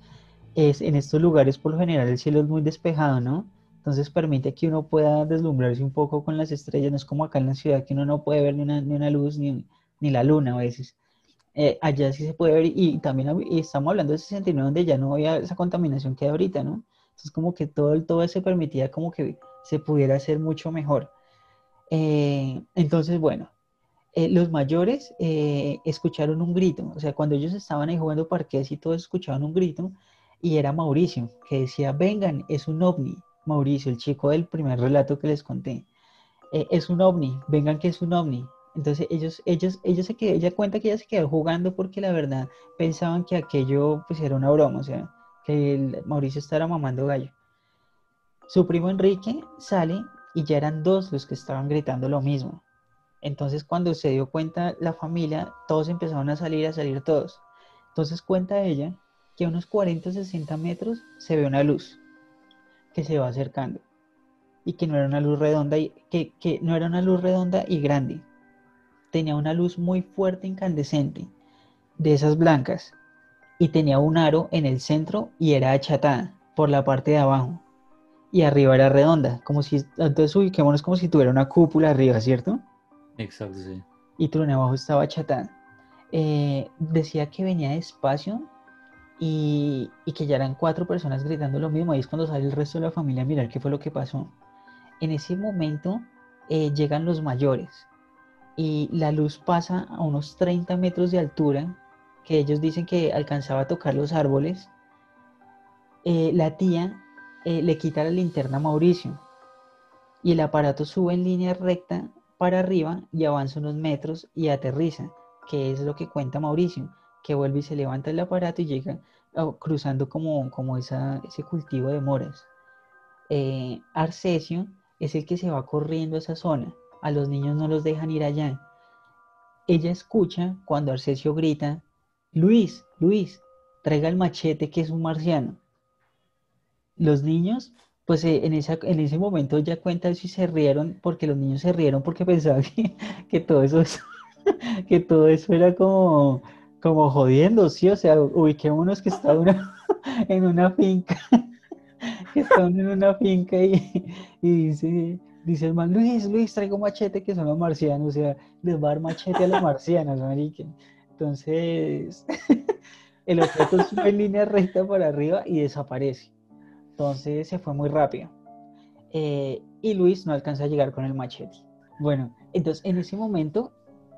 Es, en estos lugares por lo general el cielo es muy despejado, ¿no? Entonces permite que uno pueda deslumbrarse un poco con las estrellas, no es como acá en la ciudad que uno no puede ver ni una, ni una luz ni, ni la luna a veces. Eh, allá sí se puede ver y también estamos hablando de 69 donde ya no había esa contaminación que hay ahorita, ¿no? Entonces como que todo, todo se permitía como que se pudiera hacer mucho mejor. Eh, entonces, bueno, eh, los mayores escucharon un grito, o sea, cuando ellos estaban ahí jugando parques y todos escuchaban un grito y era Mauricio que decía, vengan, es un ovni, Mauricio, el chico del primer relato que les conté. es un ovni, vengan que es un ovni. Entonces ellos, ellos, ellos se quedó, ella cuenta que ella se quedó jugando porque la verdad pensaban que aquello pues era una broma, o sea, el Mauricio estaba mamando gallo. Su primo Enrique sale y ya eran dos los que estaban gritando lo mismo. Entonces cuando se dio cuenta la familia, todos empezaron a salir, a salir todos. Entonces cuenta ella que a unos 40 o 60 metros se ve una luz que se va acercando y que no era una luz redonda y que, que no era una luz redonda y grande, tenía una luz muy fuerte incandescente, de esas blancas, y tenía un aro en el centro y era achatada por la parte de abajo. Y arriba era redonda, como si, entonces ubiquémonos como si tuviera una cúpula arriba, ¿cierto?
Exacto, sí.
Y Trune abajo estaba achatada. Eh, decía que venía despacio y, y, que ya eran cuatro personas gritando lo mismo. Ahí es cuando sale el resto de la familia a mirar qué fue lo que pasó. En ese momento eh, llegan los mayores, y la luz pasa a unos 30 metros de altura, que ellos dicen que alcanzaba a tocar los árboles, eh, la tía eh, le quita la linterna a Mauricio y el aparato sube en línea recta para arriba y avanza unos metros y aterriza, que es lo que cuenta Mauricio, que vuelve y se levanta el aparato y llega oh, cruzando como, como esa, ese cultivo de moras. Eh, Arcesio es el que se va corriendo a esa zona a los niños no los dejan ir allá. Ella escucha cuando Arcesio grita, Luis, Luis, traiga el machete que es un marciano. Los niños, pues eh, en, esa, en ese momento ya cuenta eso y se rieron, porque los niños se rieron porque pensaban que, todo eso que todo eso era como, como jodiendo, sí, o sea, ubiquémonos que está una, en una finca, que están en una finca y, dice, Dice el man, Luis, Luis, traigo machete que son los marcianos, o sea, les va a dar machete a los marcianos, marique. Entonces, el objeto sube en línea recta por arriba y desaparece. Entonces se fue muy rápido. Eh, y Luis no alcanza a llegar con el machete. Bueno, entonces en ese momento,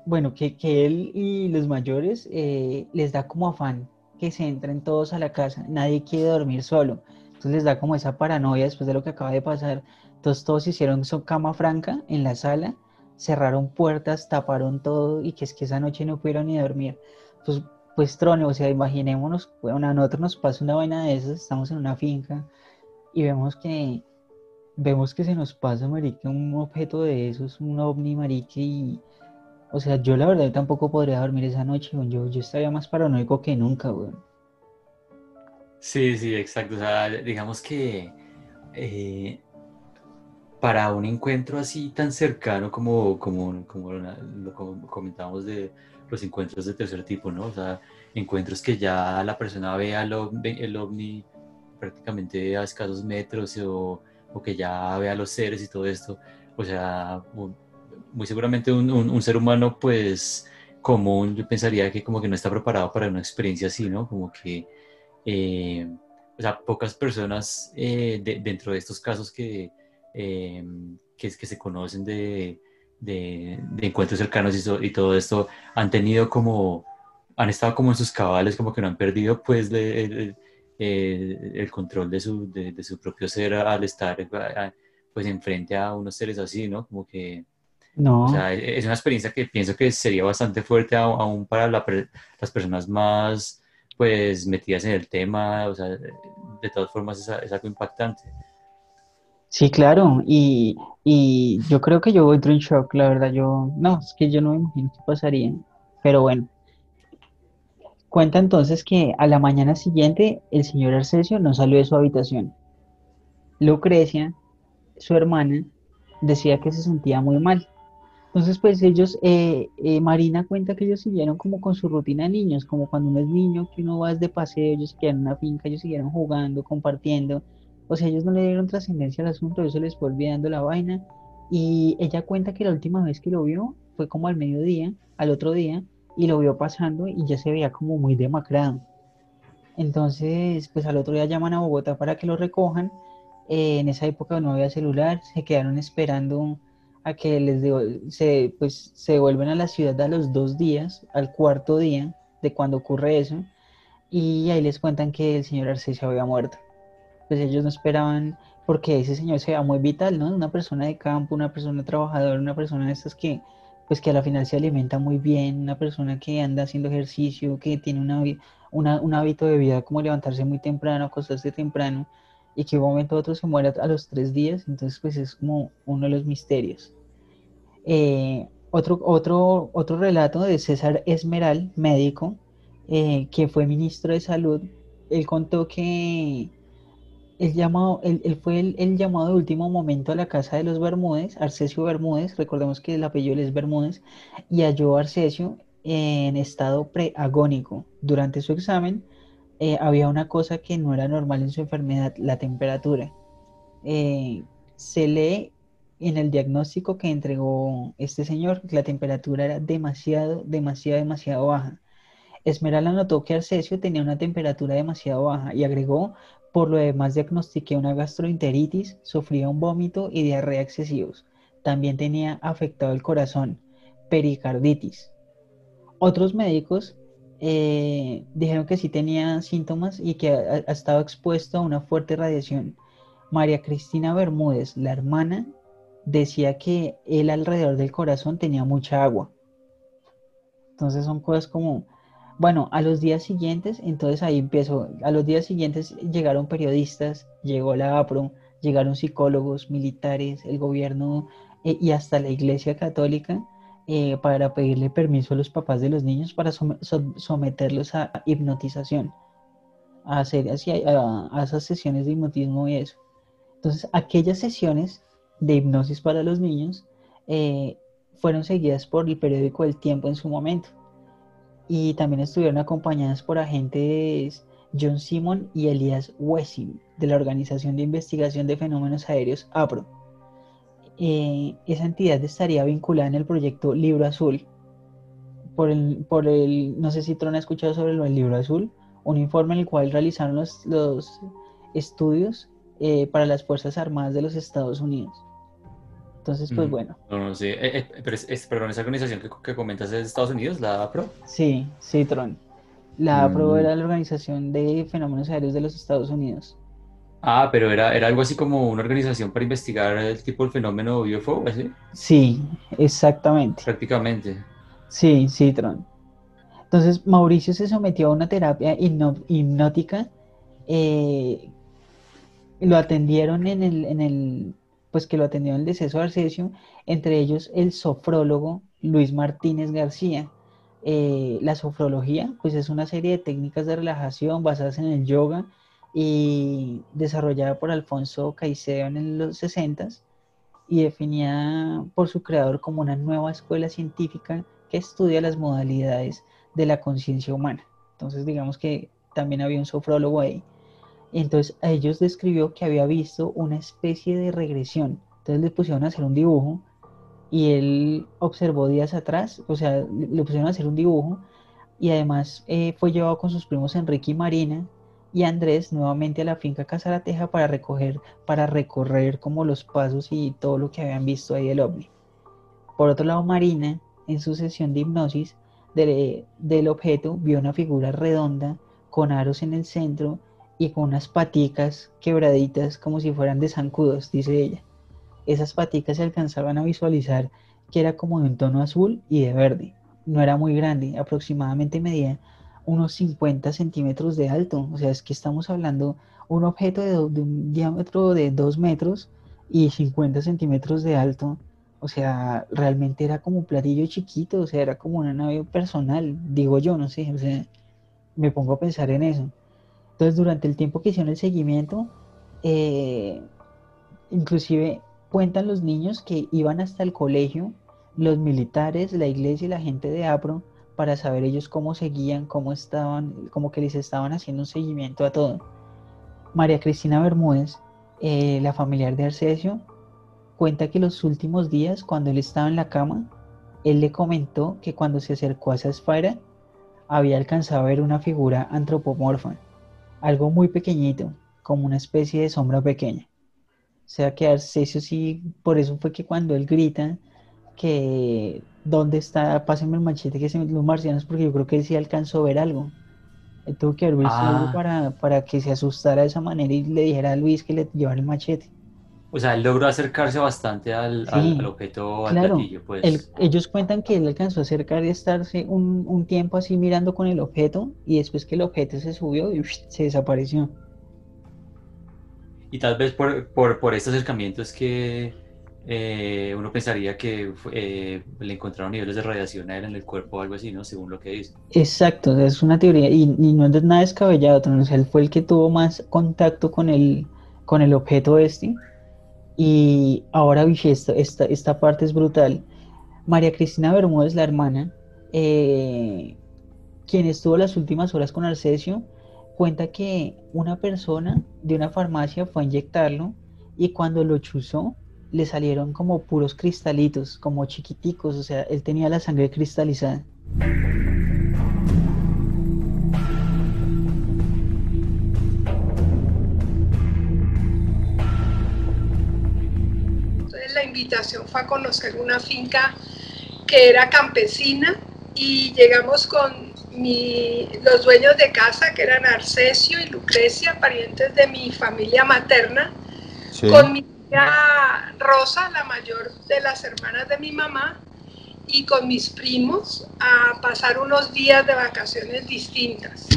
bueno, que, que él y los mayores eh, les da como afán que se entren todos a la casa. Nadie quiere dormir solo. Entonces les da como esa paranoia después de lo que acaba de pasar entonces todos hicieron su cama franca en la sala, cerraron puertas, taparon todo y que es que esa noche no pudieron ni dormir. Pues, pues trone, o sea, imaginémonos, bueno, a nosotros nos pasa una vaina de esas, estamos en una finca y vemos que vemos que se nos pasa, marica, un objeto de esos, un ovni, marica, y... O sea, yo la verdad tampoco podría dormir esa noche, yo, yo estaría más paranoico que nunca, weón.
Sí, sí, exacto. O sea, digamos que eh, para un encuentro así tan cercano como, como, como lo comentábamos de los encuentros de tercer tipo, ¿no? O sea, encuentros que ya la persona ve al ovni, el ovni prácticamente a escasos metros o, o que ya ve a los seres y todo esto. O sea, mu- muy seguramente un, un- un ser humano, pues, común, yo pensaría que como que no está preparado para una experiencia así, ¿no? Como que, eh, o sea, pocas personas eh, de- dentro de estos casos que, eh, que, que se conocen de, de- de encuentros cercanos y, so- y todo esto han tenido como, han estado como en sus cabales, como que no han perdido pues de- el, el- el control de su, de, su propio ser al estar eh, pues enfrente a unos seres así, ¿no? Como que...
No,
O sea, e- es una experiencia que pienso que sería bastante fuerte aún para la las personas más, pues, metidas en el tema. O sea, de todas formas es, es algo impactante.
Sí, claro, y, y yo creo que yo entro en shock, la verdad, yo, no, es que yo no me imagino qué pasaría, pero bueno, cuenta entonces que a la mañana siguiente el señor Arcesio no salió de su habitación. Lucrecia, su hermana, decía que se sentía muy mal. Entonces, pues ellos, eh, eh, Marina cuenta que ellos siguieron como con su rutina de niños, como cuando uno es niño, que uno va de paseo, ellos quedaron en una finca, ellos siguieron jugando, compartiendo. O sea, ellos no le dieron trascendencia al asunto, eso les fue olvidando la vaina. Y ella cuenta que la última vez que lo vio fue como al mediodía, al otro día, y lo vio pasando y ya se veía como muy demacrado. Entonces, pues al otro día llaman a Bogotá para que lo recojan. Eh, en esa época no había celular, se quedaron esperando a que les se, pues, se devuelven a la ciudad a los dos días, al cuarto día de cuando ocurre eso, y ahí les cuentan que el señor Arcesio había muerto. Pues ellos no esperaban, porque ese señor se veía muy vital, ¿no? Una persona de campo, una persona trabajadora, una persona de estas que, pues que a la final se alimenta muy bien, una persona que anda haciendo ejercicio, que tiene una, una- un hábito de vida como levantarse muy temprano, acostarse temprano, y que un momento a otro se muere a los tres días, entonces pues es como uno de los misterios. Eh, otro, otro, otro relato de César Esmeral, médico, eh, que fue ministro de salud, él contó que el llamado, él, fue el, el llamado de último momento a la casa de los Bermúdez, Arcesio Bermúdez, recordemos que el apellido es Bermúdez, y halló a Arcesio en estado preagónico. Durante su examen eh, había una cosa que no era normal en su enfermedad, la temperatura. Eh, se lee en el diagnóstico que entregó este señor que la temperatura era demasiado, demasiado, demasiado baja. Esmeralda notó que Arcesio tenía una temperatura demasiado baja y agregó, por lo demás diagnostiqué una gastroenteritis, sufría un vómito y diarrea excesivos. También tenía afectado el corazón, pericarditis. Otros médicos eh, dijeron que sí tenía síntomas y que ha, ha estado expuesto a una fuerte radiación. María Cristina Bermúdez, la hermana, decía que él alrededor del corazón tenía mucha agua. Entonces son cosas como, bueno, a los días siguientes, entonces ahí empezó, a los días siguientes llegaron periodistas, llegó la APRO, llegaron psicólogos, militares, el gobierno eh, y hasta la Iglesia Católica eh, para pedirle permiso a los papás de los niños para som- som- someterlos a hipnotización, a hacer a, a esas sesiones de hipnotismo y eso. Entonces, aquellas sesiones de hipnosis para los niños eh, fueron seguidas por el periódico El Tiempo en su momento y también estuvieron acompañadas por agentes John Simon y Elias Wessing de la Organización de Investigación de Fenómenos Aéreos APRO. Eh, esa entidad estaría vinculada en el proyecto Libro Azul. Por el, por el, no sé si Tron ha escuchado sobre del Libro Azul, un informe en el cual realizaron los, los estudios eh, para las Fuerzas Armadas de los Estados Unidos. Entonces, pues
Mm.
bueno,
No, no sé. Eh, eh, pero es, es- perdón, esa organización que, que comentas es de Estados Unidos, la APRO.
sí, sí, Tron. La APRO
Mm.
era la Organización de Fenómenos Aéreos de los Estados Unidos.
Ah, pero era, era algo así como una organización para investigar el tipo del fenómeno UFO, así,
Sí, exactamente.
prácticamente.
Sí, sí, Tron. Entonces, Mauricio se sometió a una terapia hipnótica. eh, lo atendieron en el, en el, pues que lo atendió en el deceso de Arcesio, entre ellos el sofrólogo Luis Martínez García. Eh, la sofrología, pues es una serie de técnicas de relajación basadas en el yoga y desarrollada por Alfonso Caicedo en los 60 y definida por su creador como una nueva escuela científica que estudia las modalidades de la conciencia humana. Entonces, digamos que también había un sofrólogo ahí. Entonces a ellos describió que había visto una especie de regresión. Entonces le pusieron a hacer un dibujo y él observó días atrás, o sea, le pusieron a hacer un dibujo y además eh, fue llevado con sus primos Enrique y Marina y Andrés nuevamente a la finca Casarateja para recoger, para recorrer como los pasos y todo lo que habían visto ahí del ovni. Por otro lado, Marina, en su sesión de hipnosis del objeto, vio una figura redonda con aros en el centro y con unas paticas quebraditas como si fueran de zancudos, dice ella. Esas paticas se alcanzaban a visualizar que era como de un tono azul y de verde. No era muy grande, aproximadamente medía unos 50 centímetros de alto. O sea, es que estamos hablando un objeto de, un diámetro de 2 metros y 50 centímetros de alto. O sea, realmente era como un platillo chiquito, o sea, era como una nave personal, digo yo, no sé, o sea, me pongo a pensar en eso. Entonces, durante el tiempo que hicieron el seguimiento, eh, inclusive cuentan los niños que iban hasta el colegio, los militares, la iglesia y la gente de APRO, para saber ellos cómo seguían, cómo estaban, como que les estaban haciendo un seguimiento a todo. María Cristina Bermúdez, eh, la familiar de Arcesio, cuenta que los últimos días, cuando él estaba en la cama, él le comentó que cuando se acercó a esa esfera, había alcanzado a ver una figura antropomorfa, algo muy pequeñito, como una especie de sombra pequeña. O sea que Arcesio sí, por eso fue que cuando él grita que dónde está, pásenme el machete que se los marcianos, porque yo creo que él sí alcanzó a ver algo. Él tuvo que haber visto algo
Ah.
para, para que se asustara de esa manera y le dijera a Luis que le llevara el machete.
O sea, él logró acercarse bastante al, al-
Sí,
al objeto, al
claro.
platillo, pues.
Él- ellos cuentan que él alcanzó a acercar y estarse un, un tiempo así mirando con el objeto y después que el objeto se subió y se desapareció.
Y tal vez por, por, por este acercamiento es que eh, uno pensaría que eh, le encontraron niveles de radiación a él en el cuerpo o algo así, ¿no? Según lo que dice.
Exacto, es una teoría y, y no es nada descabellado, o sea, él fue el que tuvo más contacto con el, con el objeto este y ahora esta, esta, esta parte es brutal. María Cristina Bermúdez, la hermana, eh, quien estuvo las últimas horas con Arcesio, cuenta que una persona de una farmacia fue a inyectarlo y cuando lo chuzó le salieron como puros cristalitos, como chiquiticos, o sea, él tenía la sangre cristalizada.
Invitación fue a conocer una finca que era campesina y llegamos con mi- los dueños de casa, que eran Arcesio y Lucrecia, parientes de mi familia materna,
Sí.
con mi tía Rosa, la mayor de las hermanas de mi mamá, y con mis primos a pasar unos días de vacaciones distintas.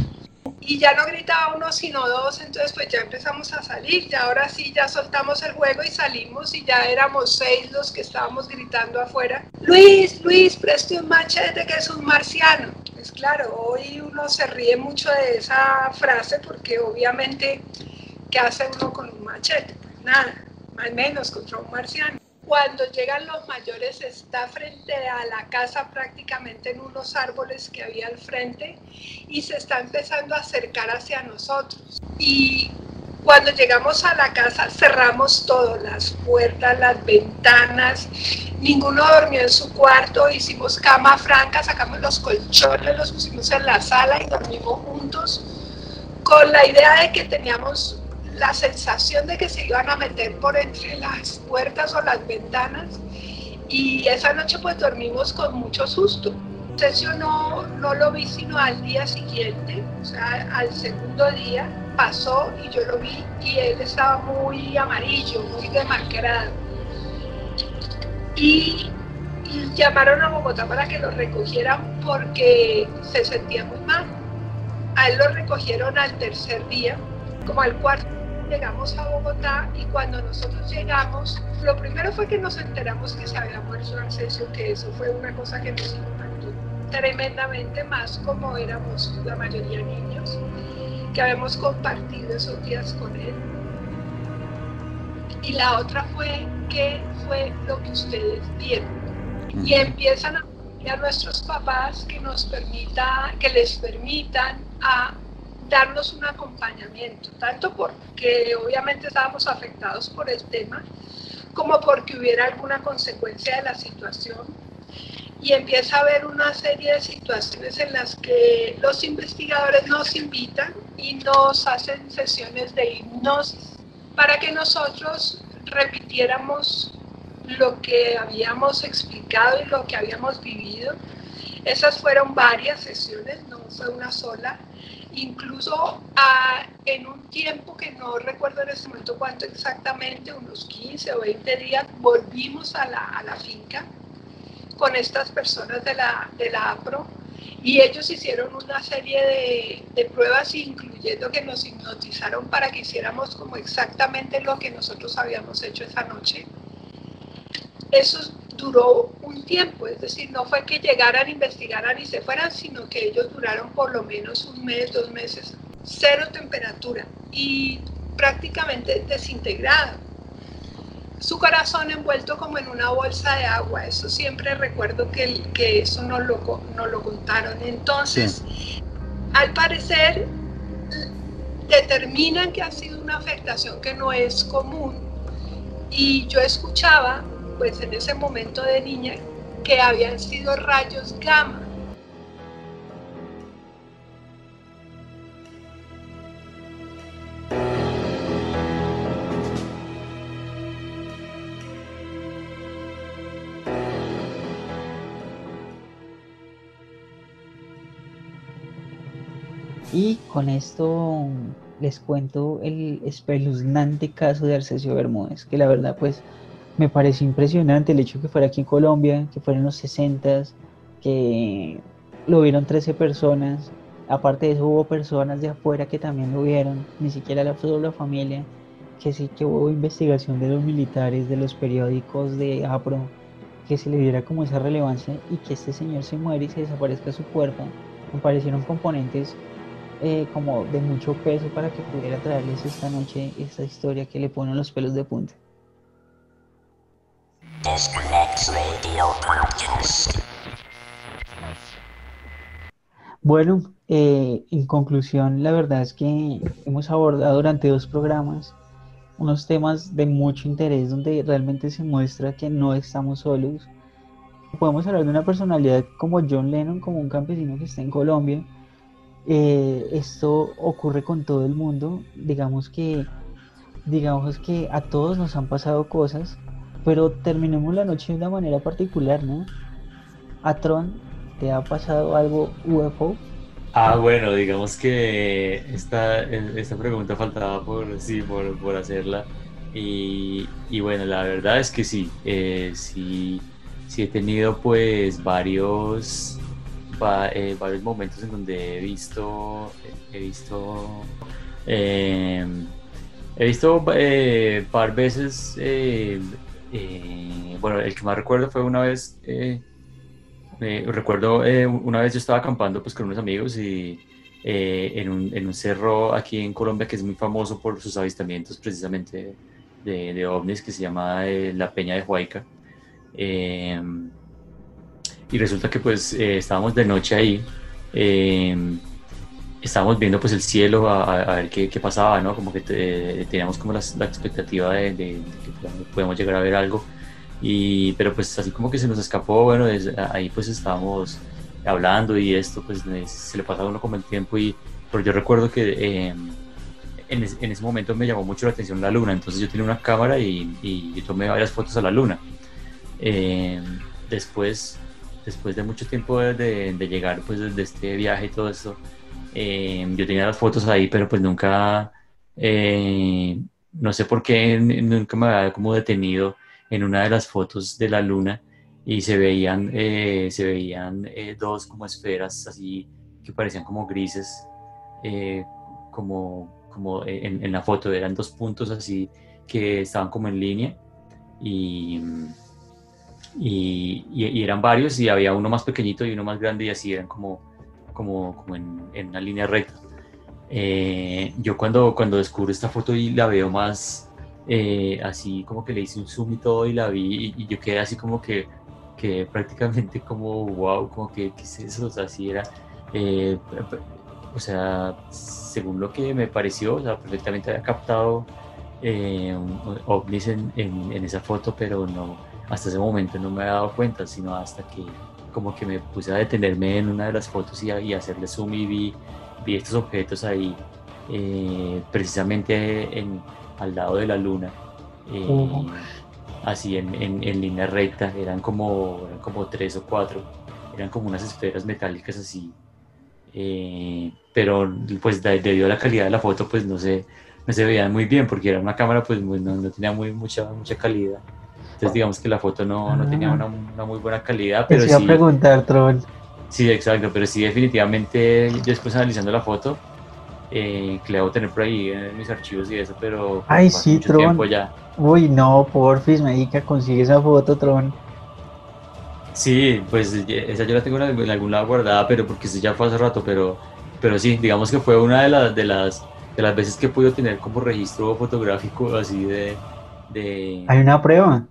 Y ya no gritaba uno sino dos, entonces pues ya empezamos a salir, ya ahora sí ya soltamos el juego y salimos y ya éramos seis los que estábamos gritando afuera. Luis, Luis, preste un machete que es un marciano. Pues claro, hoy uno se ríe mucho de esa frase porque obviamente, ¿qué hace uno con un machete? Pues nada, al menos contra un marciano. Cuando llegan los mayores está frente a la casa prácticamente en unos árboles que había al frente y se está empezando a acercar hacia nosotros. Y cuando llegamos a la casa cerramos todo, las puertas, las ventanas, ninguno durmió en su cuarto, hicimos cama franca, sacamos los colchones, los pusimos en la sala y dormimos juntos con la idea de que teníamos la sensación de que se iban a meter por entre las puertas o las ventanas y esa noche pues dormimos con mucho susto. Sergio no, no lo vi sino al día siguiente, o sea, al segundo día pasó y yo lo vi y él estaba muy amarillo, muy demacrado. Y, y llamaron a Bogotá para que lo recogieran porque se sentía muy mal. A él lo recogieron al tercer día, como al cuarto llegamos a Bogotá y cuando nosotros llegamos, lo primero fue que nos enteramos que se había muerto Arcesio, que eso fue una cosa que nos impactó tremendamente más como éramos la mayoría niños, que habíamos compartido esos días con él. Y la otra fue qué fue lo que ustedes vieron. Y empiezan a a nuestros papás que nos permita, que les permitan a darnos un acompañamiento, tanto porque obviamente estábamos afectados por el tema, como porque hubiera alguna consecuencia de la situación. Y empieza a haber una serie de situaciones en las que los investigadores nos invitan y nos hacen sesiones de hipnosis para que nosotros repitiéramos lo que habíamos explicado y lo que habíamos vivido. Esas fueron varias sesiones, no fue una sola. Incluso ah, en un tiempo que no recuerdo en este momento cuánto exactamente, unos 15 o 20 días, volvimos a la, a la finca con estas personas de la, de la APRO y ellos hicieron una serie de, de, pruebas, incluyendo que nos hipnotizaron para que hiciéramos como exactamente lo que nosotros habíamos hecho esa noche. Eso duró un tiempo, es decir, no fue que llegaran, investigaran y se fueran, sino que ellos duraron por lo menos un mes, dos meses, cero temperatura y prácticamente desintegrado. Su corazón envuelto como en una bolsa de agua, eso siempre recuerdo que, que eso nos lo, nos lo contaron. Entonces, al parecer, determinan que ha sido una afectación que no es común y yo escuchaba pues en ese momento de niña, que habían sido rayos gamma.
Y con esto les cuento el espeluznante caso de Arcesio Bermúdez, que la verdad pues me pareció impresionante el hecho que fuera aquí en Colombia, que fueron los 60, que lo vieron 13 personas. Aparte de eso hubo personas de afuera que también lo vieron, ni siquiera la, la familia, que sí que hubo investigación de los militares, de los periódicos de APRO, que se le diera como esa relevancia y que este señor se muere y se desaparezca su cuerpo. Me parecieron componentes eh, como de mucho peso para que pudiera traerles esta noche esta historia que le ponen los pelos de punta. Bueno, eh, en conclusión, la verdad es que hemos abordado durante dos programas unos temas de mucho interés donde realmente se muestra que no estamos solos. Podemos hablar de una personalidad como John Lennon, como un campesino que está en Colombia. Eh, esto ocurre con todo el mundo. Digamos que, digamos que a todos nos han pasado cosas pero terminemos la noche de una manera particular, ¿no? A Tron, ¿te ha pasado algo UFO?
Ah, bueno, digamos que esta, esta pregunta faltaba por, sí, por, por hacerla. Y, y, bueno, la verdad es que sí, eh, sí, sí he tenido pues varios, eh, varios momentos en donde he visto, he visto, eh, he visto eh, par veces eh, bueno, el que más recuerdo fue una vez, eh, recuerdo eh, una vez yo estaba acampando pues con unos amigos y en un, cerro aquí en Colombia que es muy famoso por sus avistamientos precisamente de, de ovnis que se llama la Peña de Huayca. y resulta que pues estábamos de noche ahí estábamos viendo pues el cielo a, ver qué, qué, pasaba, ¿no? Como que teníamos como la, expectativa de, que podemos llegar a ver algo. Y, pero pues así como que se nos escapó, bueno, ahí pues estábamos hablando y esto pues se le pasaba uno como el tiempo y pero yo recuerdo que em, en, en, ese momento me llamó mucho la atención la luna, entonces yo tenía una cámara y, y tomé varias fotos a la luna. Em, después, después de mucho tiempo de, de, llegar pues de este viaje y todo esto, eh, yo tenía las fotos ahí, pero pues nunca, eh, no sé por qué, nunca me había como detenido en una de las fotos de la luna y se veían, eh, se veían dos como esferas así que parecían como grises, como, como en, en, la foto, eran dos puntos así que estaban como en línea y, y, y eran varios y había uno más pequeñito y uno más grande y así eran como como, como en, en, una línea recta. Eh, yo cuando, cuando descubro esta foto y la veo más eh, así como que le hice un zoom y todo y la vi y, yo quedé así como que que prácticamente como, wow, como que, ¿qué es eso? O sea, sí era, eh, o sea, según lo que me pareció, o sea, perfectamente había captado eh, ovnis en, en- en esa foto, pero no, hasta ese momento no me había dado cuenta, sino hasta que como que me puse a detenerme en una de las fotos y, hacerle zoom y vi, vi estos objetos ahí, eh, precisamente en, al lado de la luna. eh,
Ujú.
así en, en- en línea recta, eran como, eran como tres o cuatro, eran como unas esferas metálicas así, eh, pero pues de- debido a la calidad de la foto pues no se, no se veían muy bien porque era una cámara pues muy- no, no tenía muy, mucha, mucha calidad. Entonces digamos que la foto no, no tenía
Ah.
una, una muy buena calidad,
Te
pero
iba a
sí,
preguntar, Tron.
sí, exacto, pero sí definitivamente después analizando la foto, eh, que la debo tener por ahí en mis archivos y eso, pero
Ay,
hace
sí, Tron.
ya.
Uy, no, porfis, medica, consigue esa foto, Tron.
Sí, pues esa yo la tengo en algún- en algún lado guardada, pero porque eso ya fue hace rato, pero, pero sí, digamos que fue una de las, de las, de las veces que he podido tener como registro fotográfico así de, de,
Hay una prueba.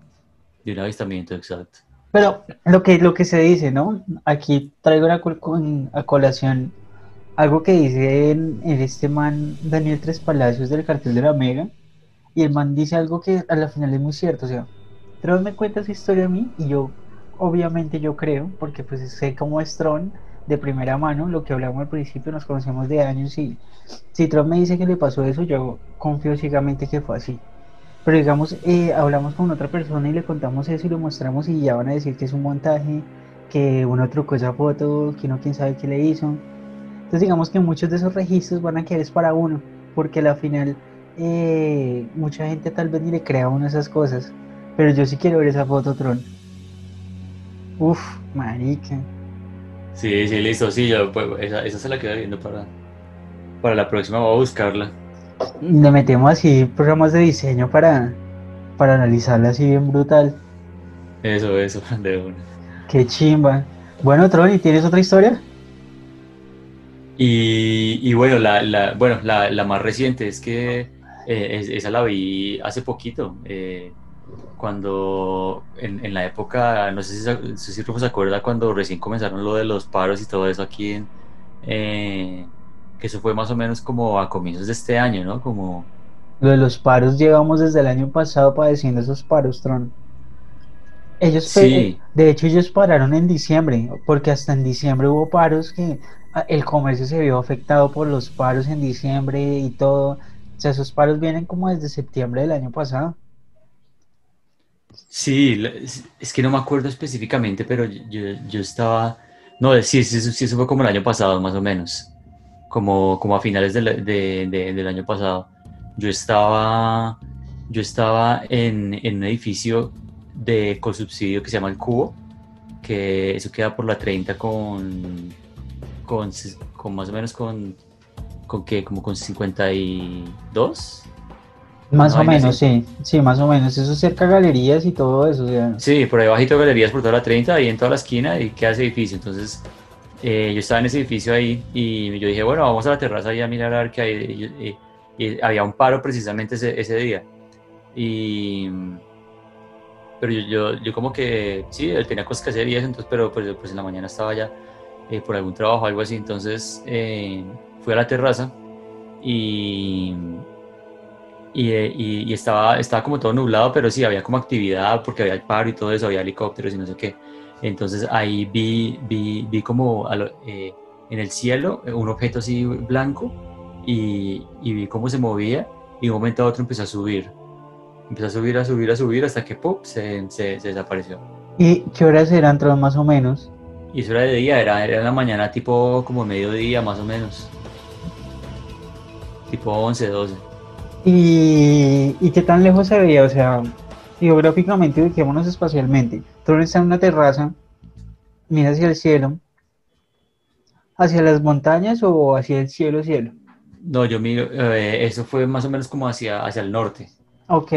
De un avistamiento exacto.
Pero lo que, lo que se dice, ¿no? Aquí traigo una a colación algo que dice en, este man Daniel Tres Palacios del cartel de la Mega. Y el man dice algo que a la final es muy cierto. O sea, Tron me cuenta esa historia a mí y yo, obviamente yo creo, porque pues sé cómo es Tron de primera mano, lo que hablamos al principio, nos conocemos de años y si Tron me dice que le pasó eso, yo confío ciegamente que fue así. Pero digamos, eh, hablamos con otra persona y le contamos eso y lo mostramos y ya van a decir que es un montaje, que uno trucó esa foto, que uno quién sabe qué le hizo. Entonces digamos que muchos de esos registros van a quedar es para uno, porque al final eh, mucha gente tal vez ni le crea a uno esas cosas. Pero yo sí quiero ver esa foto, Tron. Uf, marica.
Sí, sí, listo, sí, yo, pues, esa, esa se la quedo viendo para, para la próxima, voy a buscarla.
Le metemos así programas de diseño para, para analizarla así bien brutal.
Eso, eso, de una.
Qué chimba. Bueno, Tron, ¿y tienes otra historia?
Y, y bueno, la, la- bueno la, la más reciente es que eh, es- esa la vi hace poquito, eh, cuando en, en la época, no sé si, se- no sé si Rufo se acuerda cuando recién comenzaron lo de los paros y todo eso aquí en, eh, que eso fue más o menos como a comienzos de este año, ¿no? Como,
Lo de los paros llevamos desde el año pasado padeciendo esos paros, Tron. Ellos,
Sí.
de hecho, ellos pararon en diciembre, porque hasta en diciembre hubo paros que ah, el comercio se vio afectado por los paros en diciembre y todo. O sea, esos paros vienen como desde septiembre del año pasado.
Sí, es, que no me acuerdo específicamente, pero yo, yo- estaba, no, sí, sí, sí, sí, eso fue como el año pasado, más o menos, como, como a finales del, de- de- del año pasado. Yo estaba, yo estaba en, en un edificio de subsidio que se llama El Cubo, que eso queda por la 30 con, con, con más o menos con, con qué, como con 52.
Más
Una
o menos, sí, sí, más o menos. Eso cerca de galerías y todo eso. O sea,
Sí, por ahí bajito galerías por toda la 30, ahí en toda la esquina y queda ese edificio. Entonces, eh, yo estaba en ese edificio ahí y yo dije, bueno, vamos a la terraza ahí a mirar a ver qué hay. Había un paro precisamente ese, día. Y, pero yo, yo, como que, sí, él tenía cosas que hacer y eso, entonces, pero pues, pues en la mañana estaba ya eh, por algún trabajo algo así. Entonces, eh, fui a la terraza y y- y estaba, estaba como todo nublado, pero sí, había como actividad porque había el paro y todo eso, había helicópteros y no sé qué. Entonces ahí vi, vi, vi como lo- eh, en el cielo eh, un objeto así blanco y, y vi cómo se movía y de un momento a otro empezó a subir. Empezó a subir, a subir, a subir hasta que ¡pum! se, se, se desapareció.
¿y qué horas eran, Tron, más o menos?
Y eso era de día, era, era en la mañana tipo como mediodía más o menos. Tipo 11, 12.
¿Y, y qué tan lejos se veía? O sea, geográficamente, ubiquémonos espacialmente. Tron está en una terraza, mira hacia el cielo, hacia las montañas o hacia el cielo, cielo.
No, yo miro, eh, eso fue más o menos como hacia, hacia el norte.
Ok,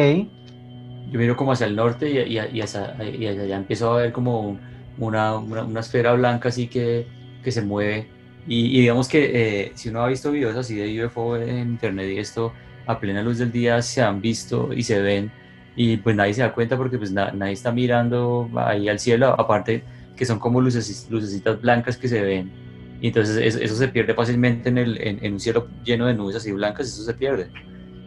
Yo miro como hacia el norte y, y, y hacia, y allá empiezo a ver como un- una, una, una esfera blanca así que, que se mueve. Y, y digamos que eh, si uno ha visto videos así de UFO en internet y esto a plena luz del día se han visto y se ven y pues nadie se da cuenta porque pues na- nadie está mirando ahí al cielo, aparte que son como luces, lucecitas blancas que se ven. Y entonces eso, eso se pierde fácilmente en, el, en, en un cielo lleno de nubes así blancas, eso se pierde.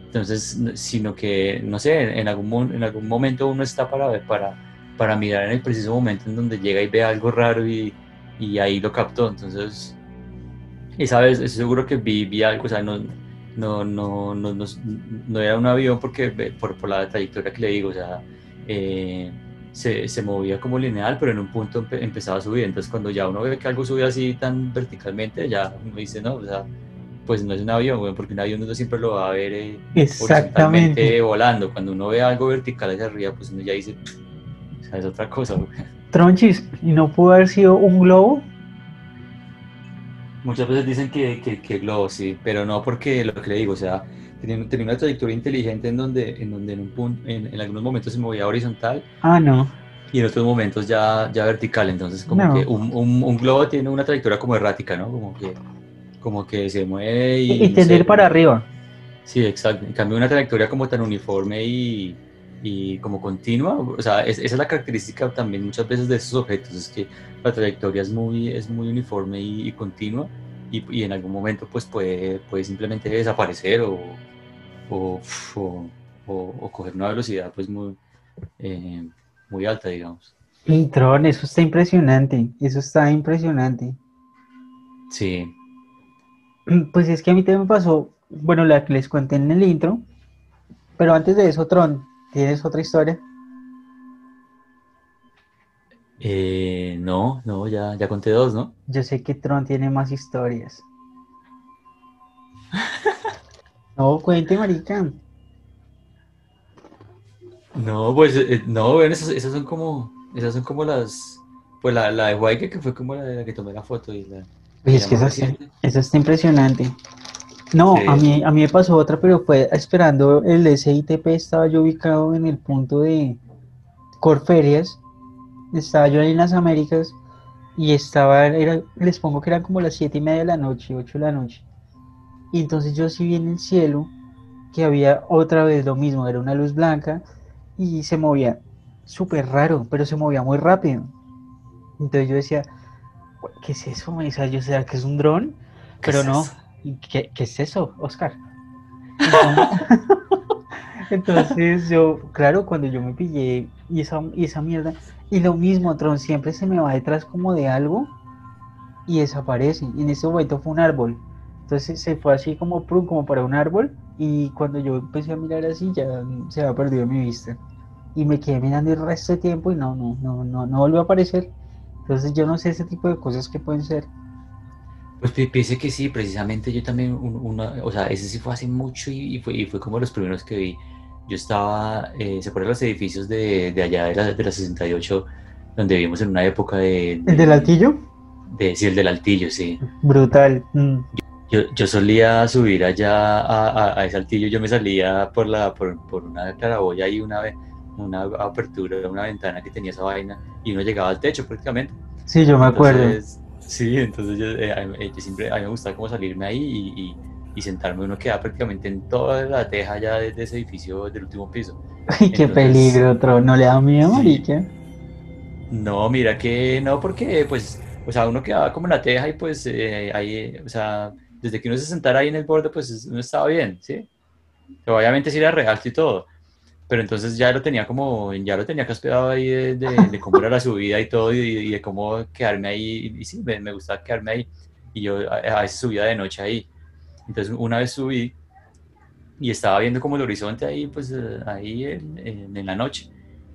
Entonces, sino que, no sé, en algún, en algún momento uno está para, ver- para, para mirar en el preciso momento en donde llega y ve algo raro y, y ahí lo captó. Entonces, esa vez seguro que vi, vi algo, o sea, no, no, no, no, no, no era un avión porque ve- por, por la trayectoria que le digo, o sea, eh, se, se movía como lineal, pero en un punto empe- empezaba a subir. Entonces, cuando ya uno ve que algo sube así tan verticalmente, ya uno dice, no, o sea, pues no es un avión, porque un avión uno siempre lo va a ver eh,
Exactamente.
volando. Cuando uno ve algo vertical hacia arriba, pues uno ya dice, o sea, es otra cosa, güey.
Tronchis, ¿y no pudo haber sido un globo?
Muchas veces dicen que, que, que globo, sí, pero no porque lo que le digo, o sea, tenía, tenía una trayectoria inteligente en donde en, donde en, un punto, en, en algunos momentos se movía horizontal
Ah, no.
y en otros momentos ya, ya vertical, entonces como
No.
que un, un, un globo tiene una trayectoria como errática, ¿no? Como que, como que se mueve y...
Y, y tender para arriba.
Sí, exacto. En cambio, una trayectoria como tan uniforme y, y como continua, o sea, es- esa es la característica también muchas veces de estos objetos, es que la trayectoria es muy, es muy uniforme y, y continua y, y en algún momento pues puede, puede simplemente desaparecer o, o, o, o- coger una velocidad pues muy, eh, muy alta, digamos.
Tron, eso está impresionante. Eso está impresionante.
Sí,
Pues es que a mí también me pasó, bueno, la que les conté en el intro, pero antes de eso, Tron, ¿tienes otra historia?
Eh, no, no, ya, ya conté dos, ¿no?
Yo sé que Tron tiene más historias. No, cuente, marica.
No, pues eh, no, esas, esas son como, esas son como las, pues la, la de Huayque que fue como la de la que tomé la foto y la,
Oye, es que esa, esa está impresionante. No,
Sí.
a mí, a mí me pasó otra, pero fue esperando el SITP, estaba yo ubicado en el punto de Corferias, estaba yo en las Américas y estaba, era, les pongo que eran como las siete y media de la noche, ocho de la noche. Y entonces yo sí vi en el cielo que había otra vez lo mismo, era una luz blanca y se movía súper raro, pero se movía muy rápido. Entonces yo decía, ¿qué es eso? O sea, yo sea que es un dron,
¿Qué
pero
es
no.
eso?
¿Y ¿Qué, qué es eso, Oscar? Entonces, entonces yo, claro, cuando yo me pillé y esa, y esa mierda, y lo mismo, Tron siempre se me va detrás como de algo y desaparece. Y en ese momento fue un árbol. Entonces se fue así como, prum, como para un árbol y cuando yo empecé a mirar así ya se había perdido mi vista. Y me quedé mirando el resto de tiempo y no, no, no, no, no volvió a aparecer. Entonces yo no sé ese tipo de cosas que pueden ser.
Pues pi- piense que sí, precisamente yo también, un- una, o sea, ese sí fue hace mucho y, y fue, y fue como los primeros que vi. Yo estaba, eh, ¿se acuerdan los edificios de, de allá de la, de la 68, donde vivimos en una época de...
¿El del altillo?
De, sí, el del altillo, sí.
Brutal. mm.
Yo, yo solía subir allá a, a- a ese altillo, yo me salía por, la, por, por una claraboya y una, ve- una apertura, una ventana que tenía esa vaina y uno llegaba al techo prácticamente.
Sí, yo me acuerdo.
Sí, entonces yo, eh, mí- yo siempre, a mí me gustaba como salirme ahí y, y- y sentarme, uno quedaba prácticamente en toda la teja ya de, de ese edificio del último piso.
Ay, qué
entonces-
peligro, Tron. ¿No le da miedo,
Sí.
marica?
No, mira que no, porque pues, o sea, uno quedaba como en la teja y pues eh, ahí, o sea, desde que uno se sentara ahí en el borde, pues uno estaba bien, ¿sí? Pero obviamente sí era real y todo, pero entonces ya lo tenía como, ya lo tenía caspeado ahí de, de- de cómo era la subida y todo y, y de cómo quedarme ahí, y, sí, me, me gustaba quedarme ahí, y yo a, a veces subía de noche ahí, entonces una vez subí y estaba viendo como el horizonte ahí, pues eh, ahí en, en- en la noche,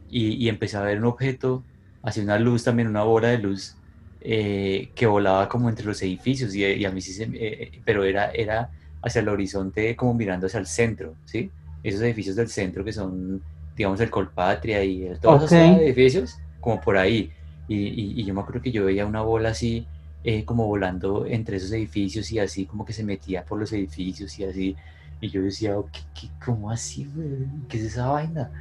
y, y empecé a ver un objeto hacia una luz también, una bola de luz eh, que volaba como entre los edificios y, y a mí sí se, eh, pero era, era hacia el horizonte como mirando hacia el centro, ¿sí? Esos edificios del centro que son, digamos, el Colpatria y el- todos
Ok.
esos edificios, como por ahí. Y, y- y yo me acuerdo que yo veía una bola así, eh, como volando entre esos edificios y así como que se metía por los edificios y así. Y yo decía, "Oh, ¿qué, qué, cómo así, güey? ¿Qué es esa vaina?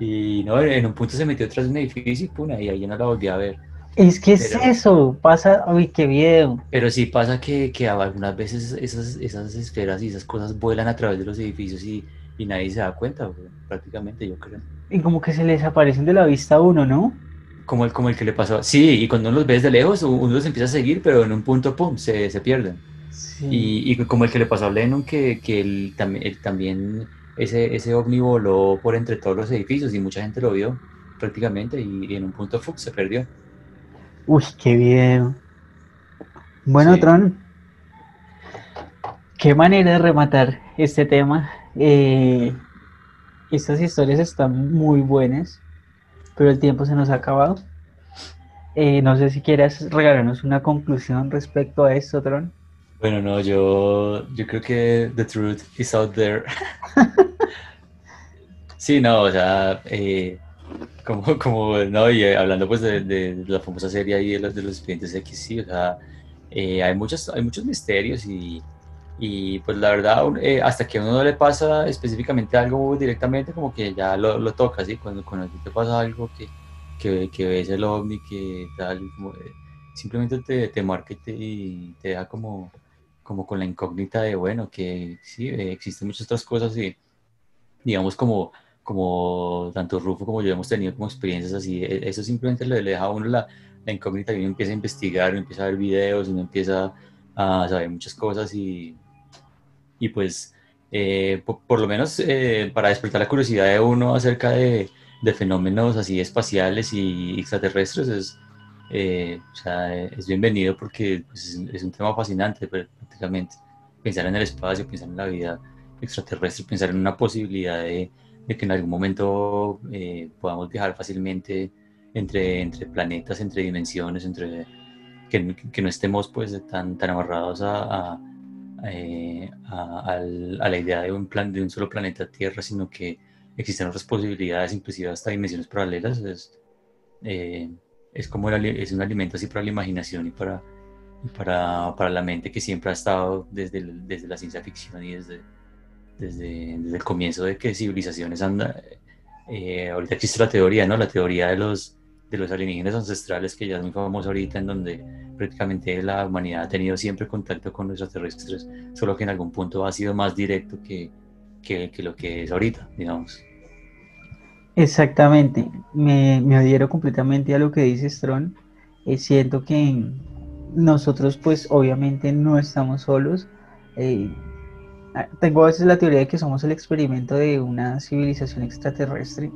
Y no, en un punto se metió tras de un edificio y pum, y ahí no la volví a ver.
Es que es
Pero-
eso. Pasa. Uy, qué video.
Pero sí pasa que, que algunas veces esas, esas esferas y esas cosas vuelan a través de los edificios y, y nadie se da cuenta, güey, prácticamente, yo creo.
Y como que se les aparecen de la vista a uno, ¿no?
Como el, como el que le pasó. Sí, y cuando uno los ves de lejos, uno los empieza a seguir, pero en un punto, pum, se, se pierden.
Sí.
Y, y como el que le pasó a Lennon, que, que él, también, él también, ese, ese ovni voló por entre todos los edificios y mucha gente lo vio prácticamente y, y en un punto ¡fuc! se perdió.
Uy, qué video. Bueno,
Sí.
Tron, qué manera de rematar este tema. Eh, estas historias están muy buenas, pero el tiempo se nos ha acabado. Eh, no sé si quieras regalarnos una conclusión respecto a esto, Tron.
Bueno, no, yo, yo creo que the truth is out there. Sí, no, o sea, eh, como, como, no, y eh, hablando pues de, de la famosa serie ahí de los, de los expedientes X, sí, o sea, eh, hay muchos, hay muchos misterios y, y pues la verdad, eh, hasta que a uno no le pasa específicamente algo directamente, como que ya lo, lo toca, ¿sí? Cuando, cuando te pasa algo que, que, que ves el ovni, que tal, eh, simplemente te, te marca y te, y te deja como, como con la incógnita de, bueno, que sí, eh, existen muchas otras cosas y digamos como, como tanto Rufo como yo hemos tenido como experiencias así, e- eso simplemente le, le deja a uno la, la incógnita y uno empieza a investigar, uno empieza a ver videos, uno empieza a saber muchas cosas y, y pues eh, po- por, lo menos eh, para despertar la curiosidad de uno acerca de, de fenómenos así espaciales y extraterrestres es, eh, o sea, es bienvenido porque pues, es, un tema fascinante prácticamente. Pensar en el espacio, pensar en la vida extraterrestre, pensar en una posibilidad de, de que en algún momento eh, podamos viajar fácilmente entre, entre planetas, entre dimensiones, entre que, que no estemos pues tan, tan amarrados a, a, eh, a- a la idea de un, plan, de un solo planeta Tierra, sino que existen otras posibilidades, inclusive hasta dimensiones paralelas. Es, eh, es como el es un alimento así para la imaginación y para, y para, para la mente que siempre ha estado desde, el- desde la ciencia ficción y desde, desde, desde el comienzo de que civilizaciones anda, eh, ahorita existe la teoría, ¿no? La teoría de los, de los alienígenas ancestrales, que ya es muy famosa ahorita, en donde prácticamente la humanidad ha tenido siempre contacto con los extraterrestres, solo que en algún punto ha sido más directo que, que, lo que es ahorita, digamos.
Exactamente, me, adhiero completamente a lo que dice Tron. Eh, siento que nosotros pues obviamente no estamos solos. Eh, tengo a veces la teoría de que somos el experimento de una civilización extraterrestre,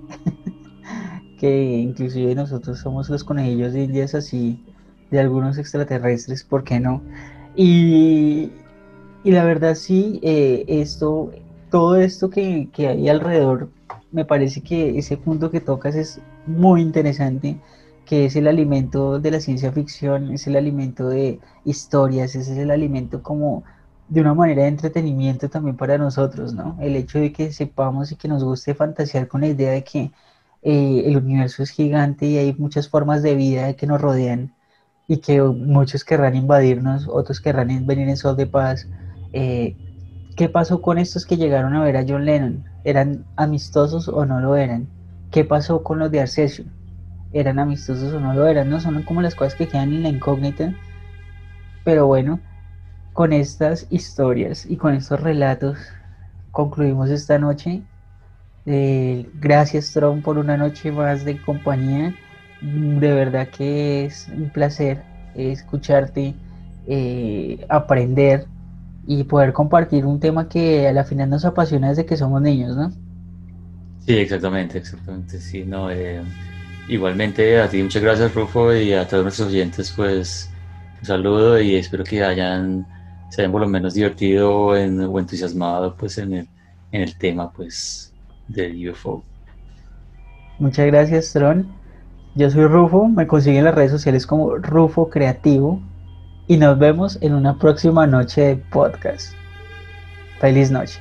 que inclusive nosotros somos los conejillos de indias así de algunos extraterrestres, ¿por qué no? Y, y la verdad sí, eh, esto, todo esto que, que hay alrededor me parece que ese punto que tocas es muy interesante, que es el alimento de la ciencia ficción, es el alimento de historias, ese es el alimento como de una manera de entretenimiento también para nosotros, ¿no? El hecho de que sepamos y que nos guste fantasear con la idea de que eh, el universo es gigante y hay muchas formas de vida que nos rodean y que muchos querrán invadirnos, otros querrán venir en sol de paz. Eh, ¿Qué pasó con estos que llegaron a ver a John Lennon? ¿Eran amistosos o no lo eran? ¿Qué pasó con los de Arcesio? ¿Eran amistosos o no lo eran? No son como las cosas que quedan en la incógnita. Pero bueno, con estas historias y con estos relatos concluimos esta noche. Eh, gracias, Tron, por una noche más de compañía. De verdad que es un placer escucharte, eh, aprender y poder compartir un tema que a la final nos apasiona desde que somos niños, ¿no?
Sí, exactamente, exactamente, sí, no, eh, igualmente a ti muchas gracias Rufo y a todos nuestros oyentes pues un saludo y espero que hayan, se hayan por lo menos divertido en- o entusiasmado pues en el, en el tema pues del UFO.
Muchas gracias, Tron. Yo soy Rufo, me consiguen en las redes sociales como Rufo Creativo y nos vemos en una próxima noche de podcast. Feliz noche.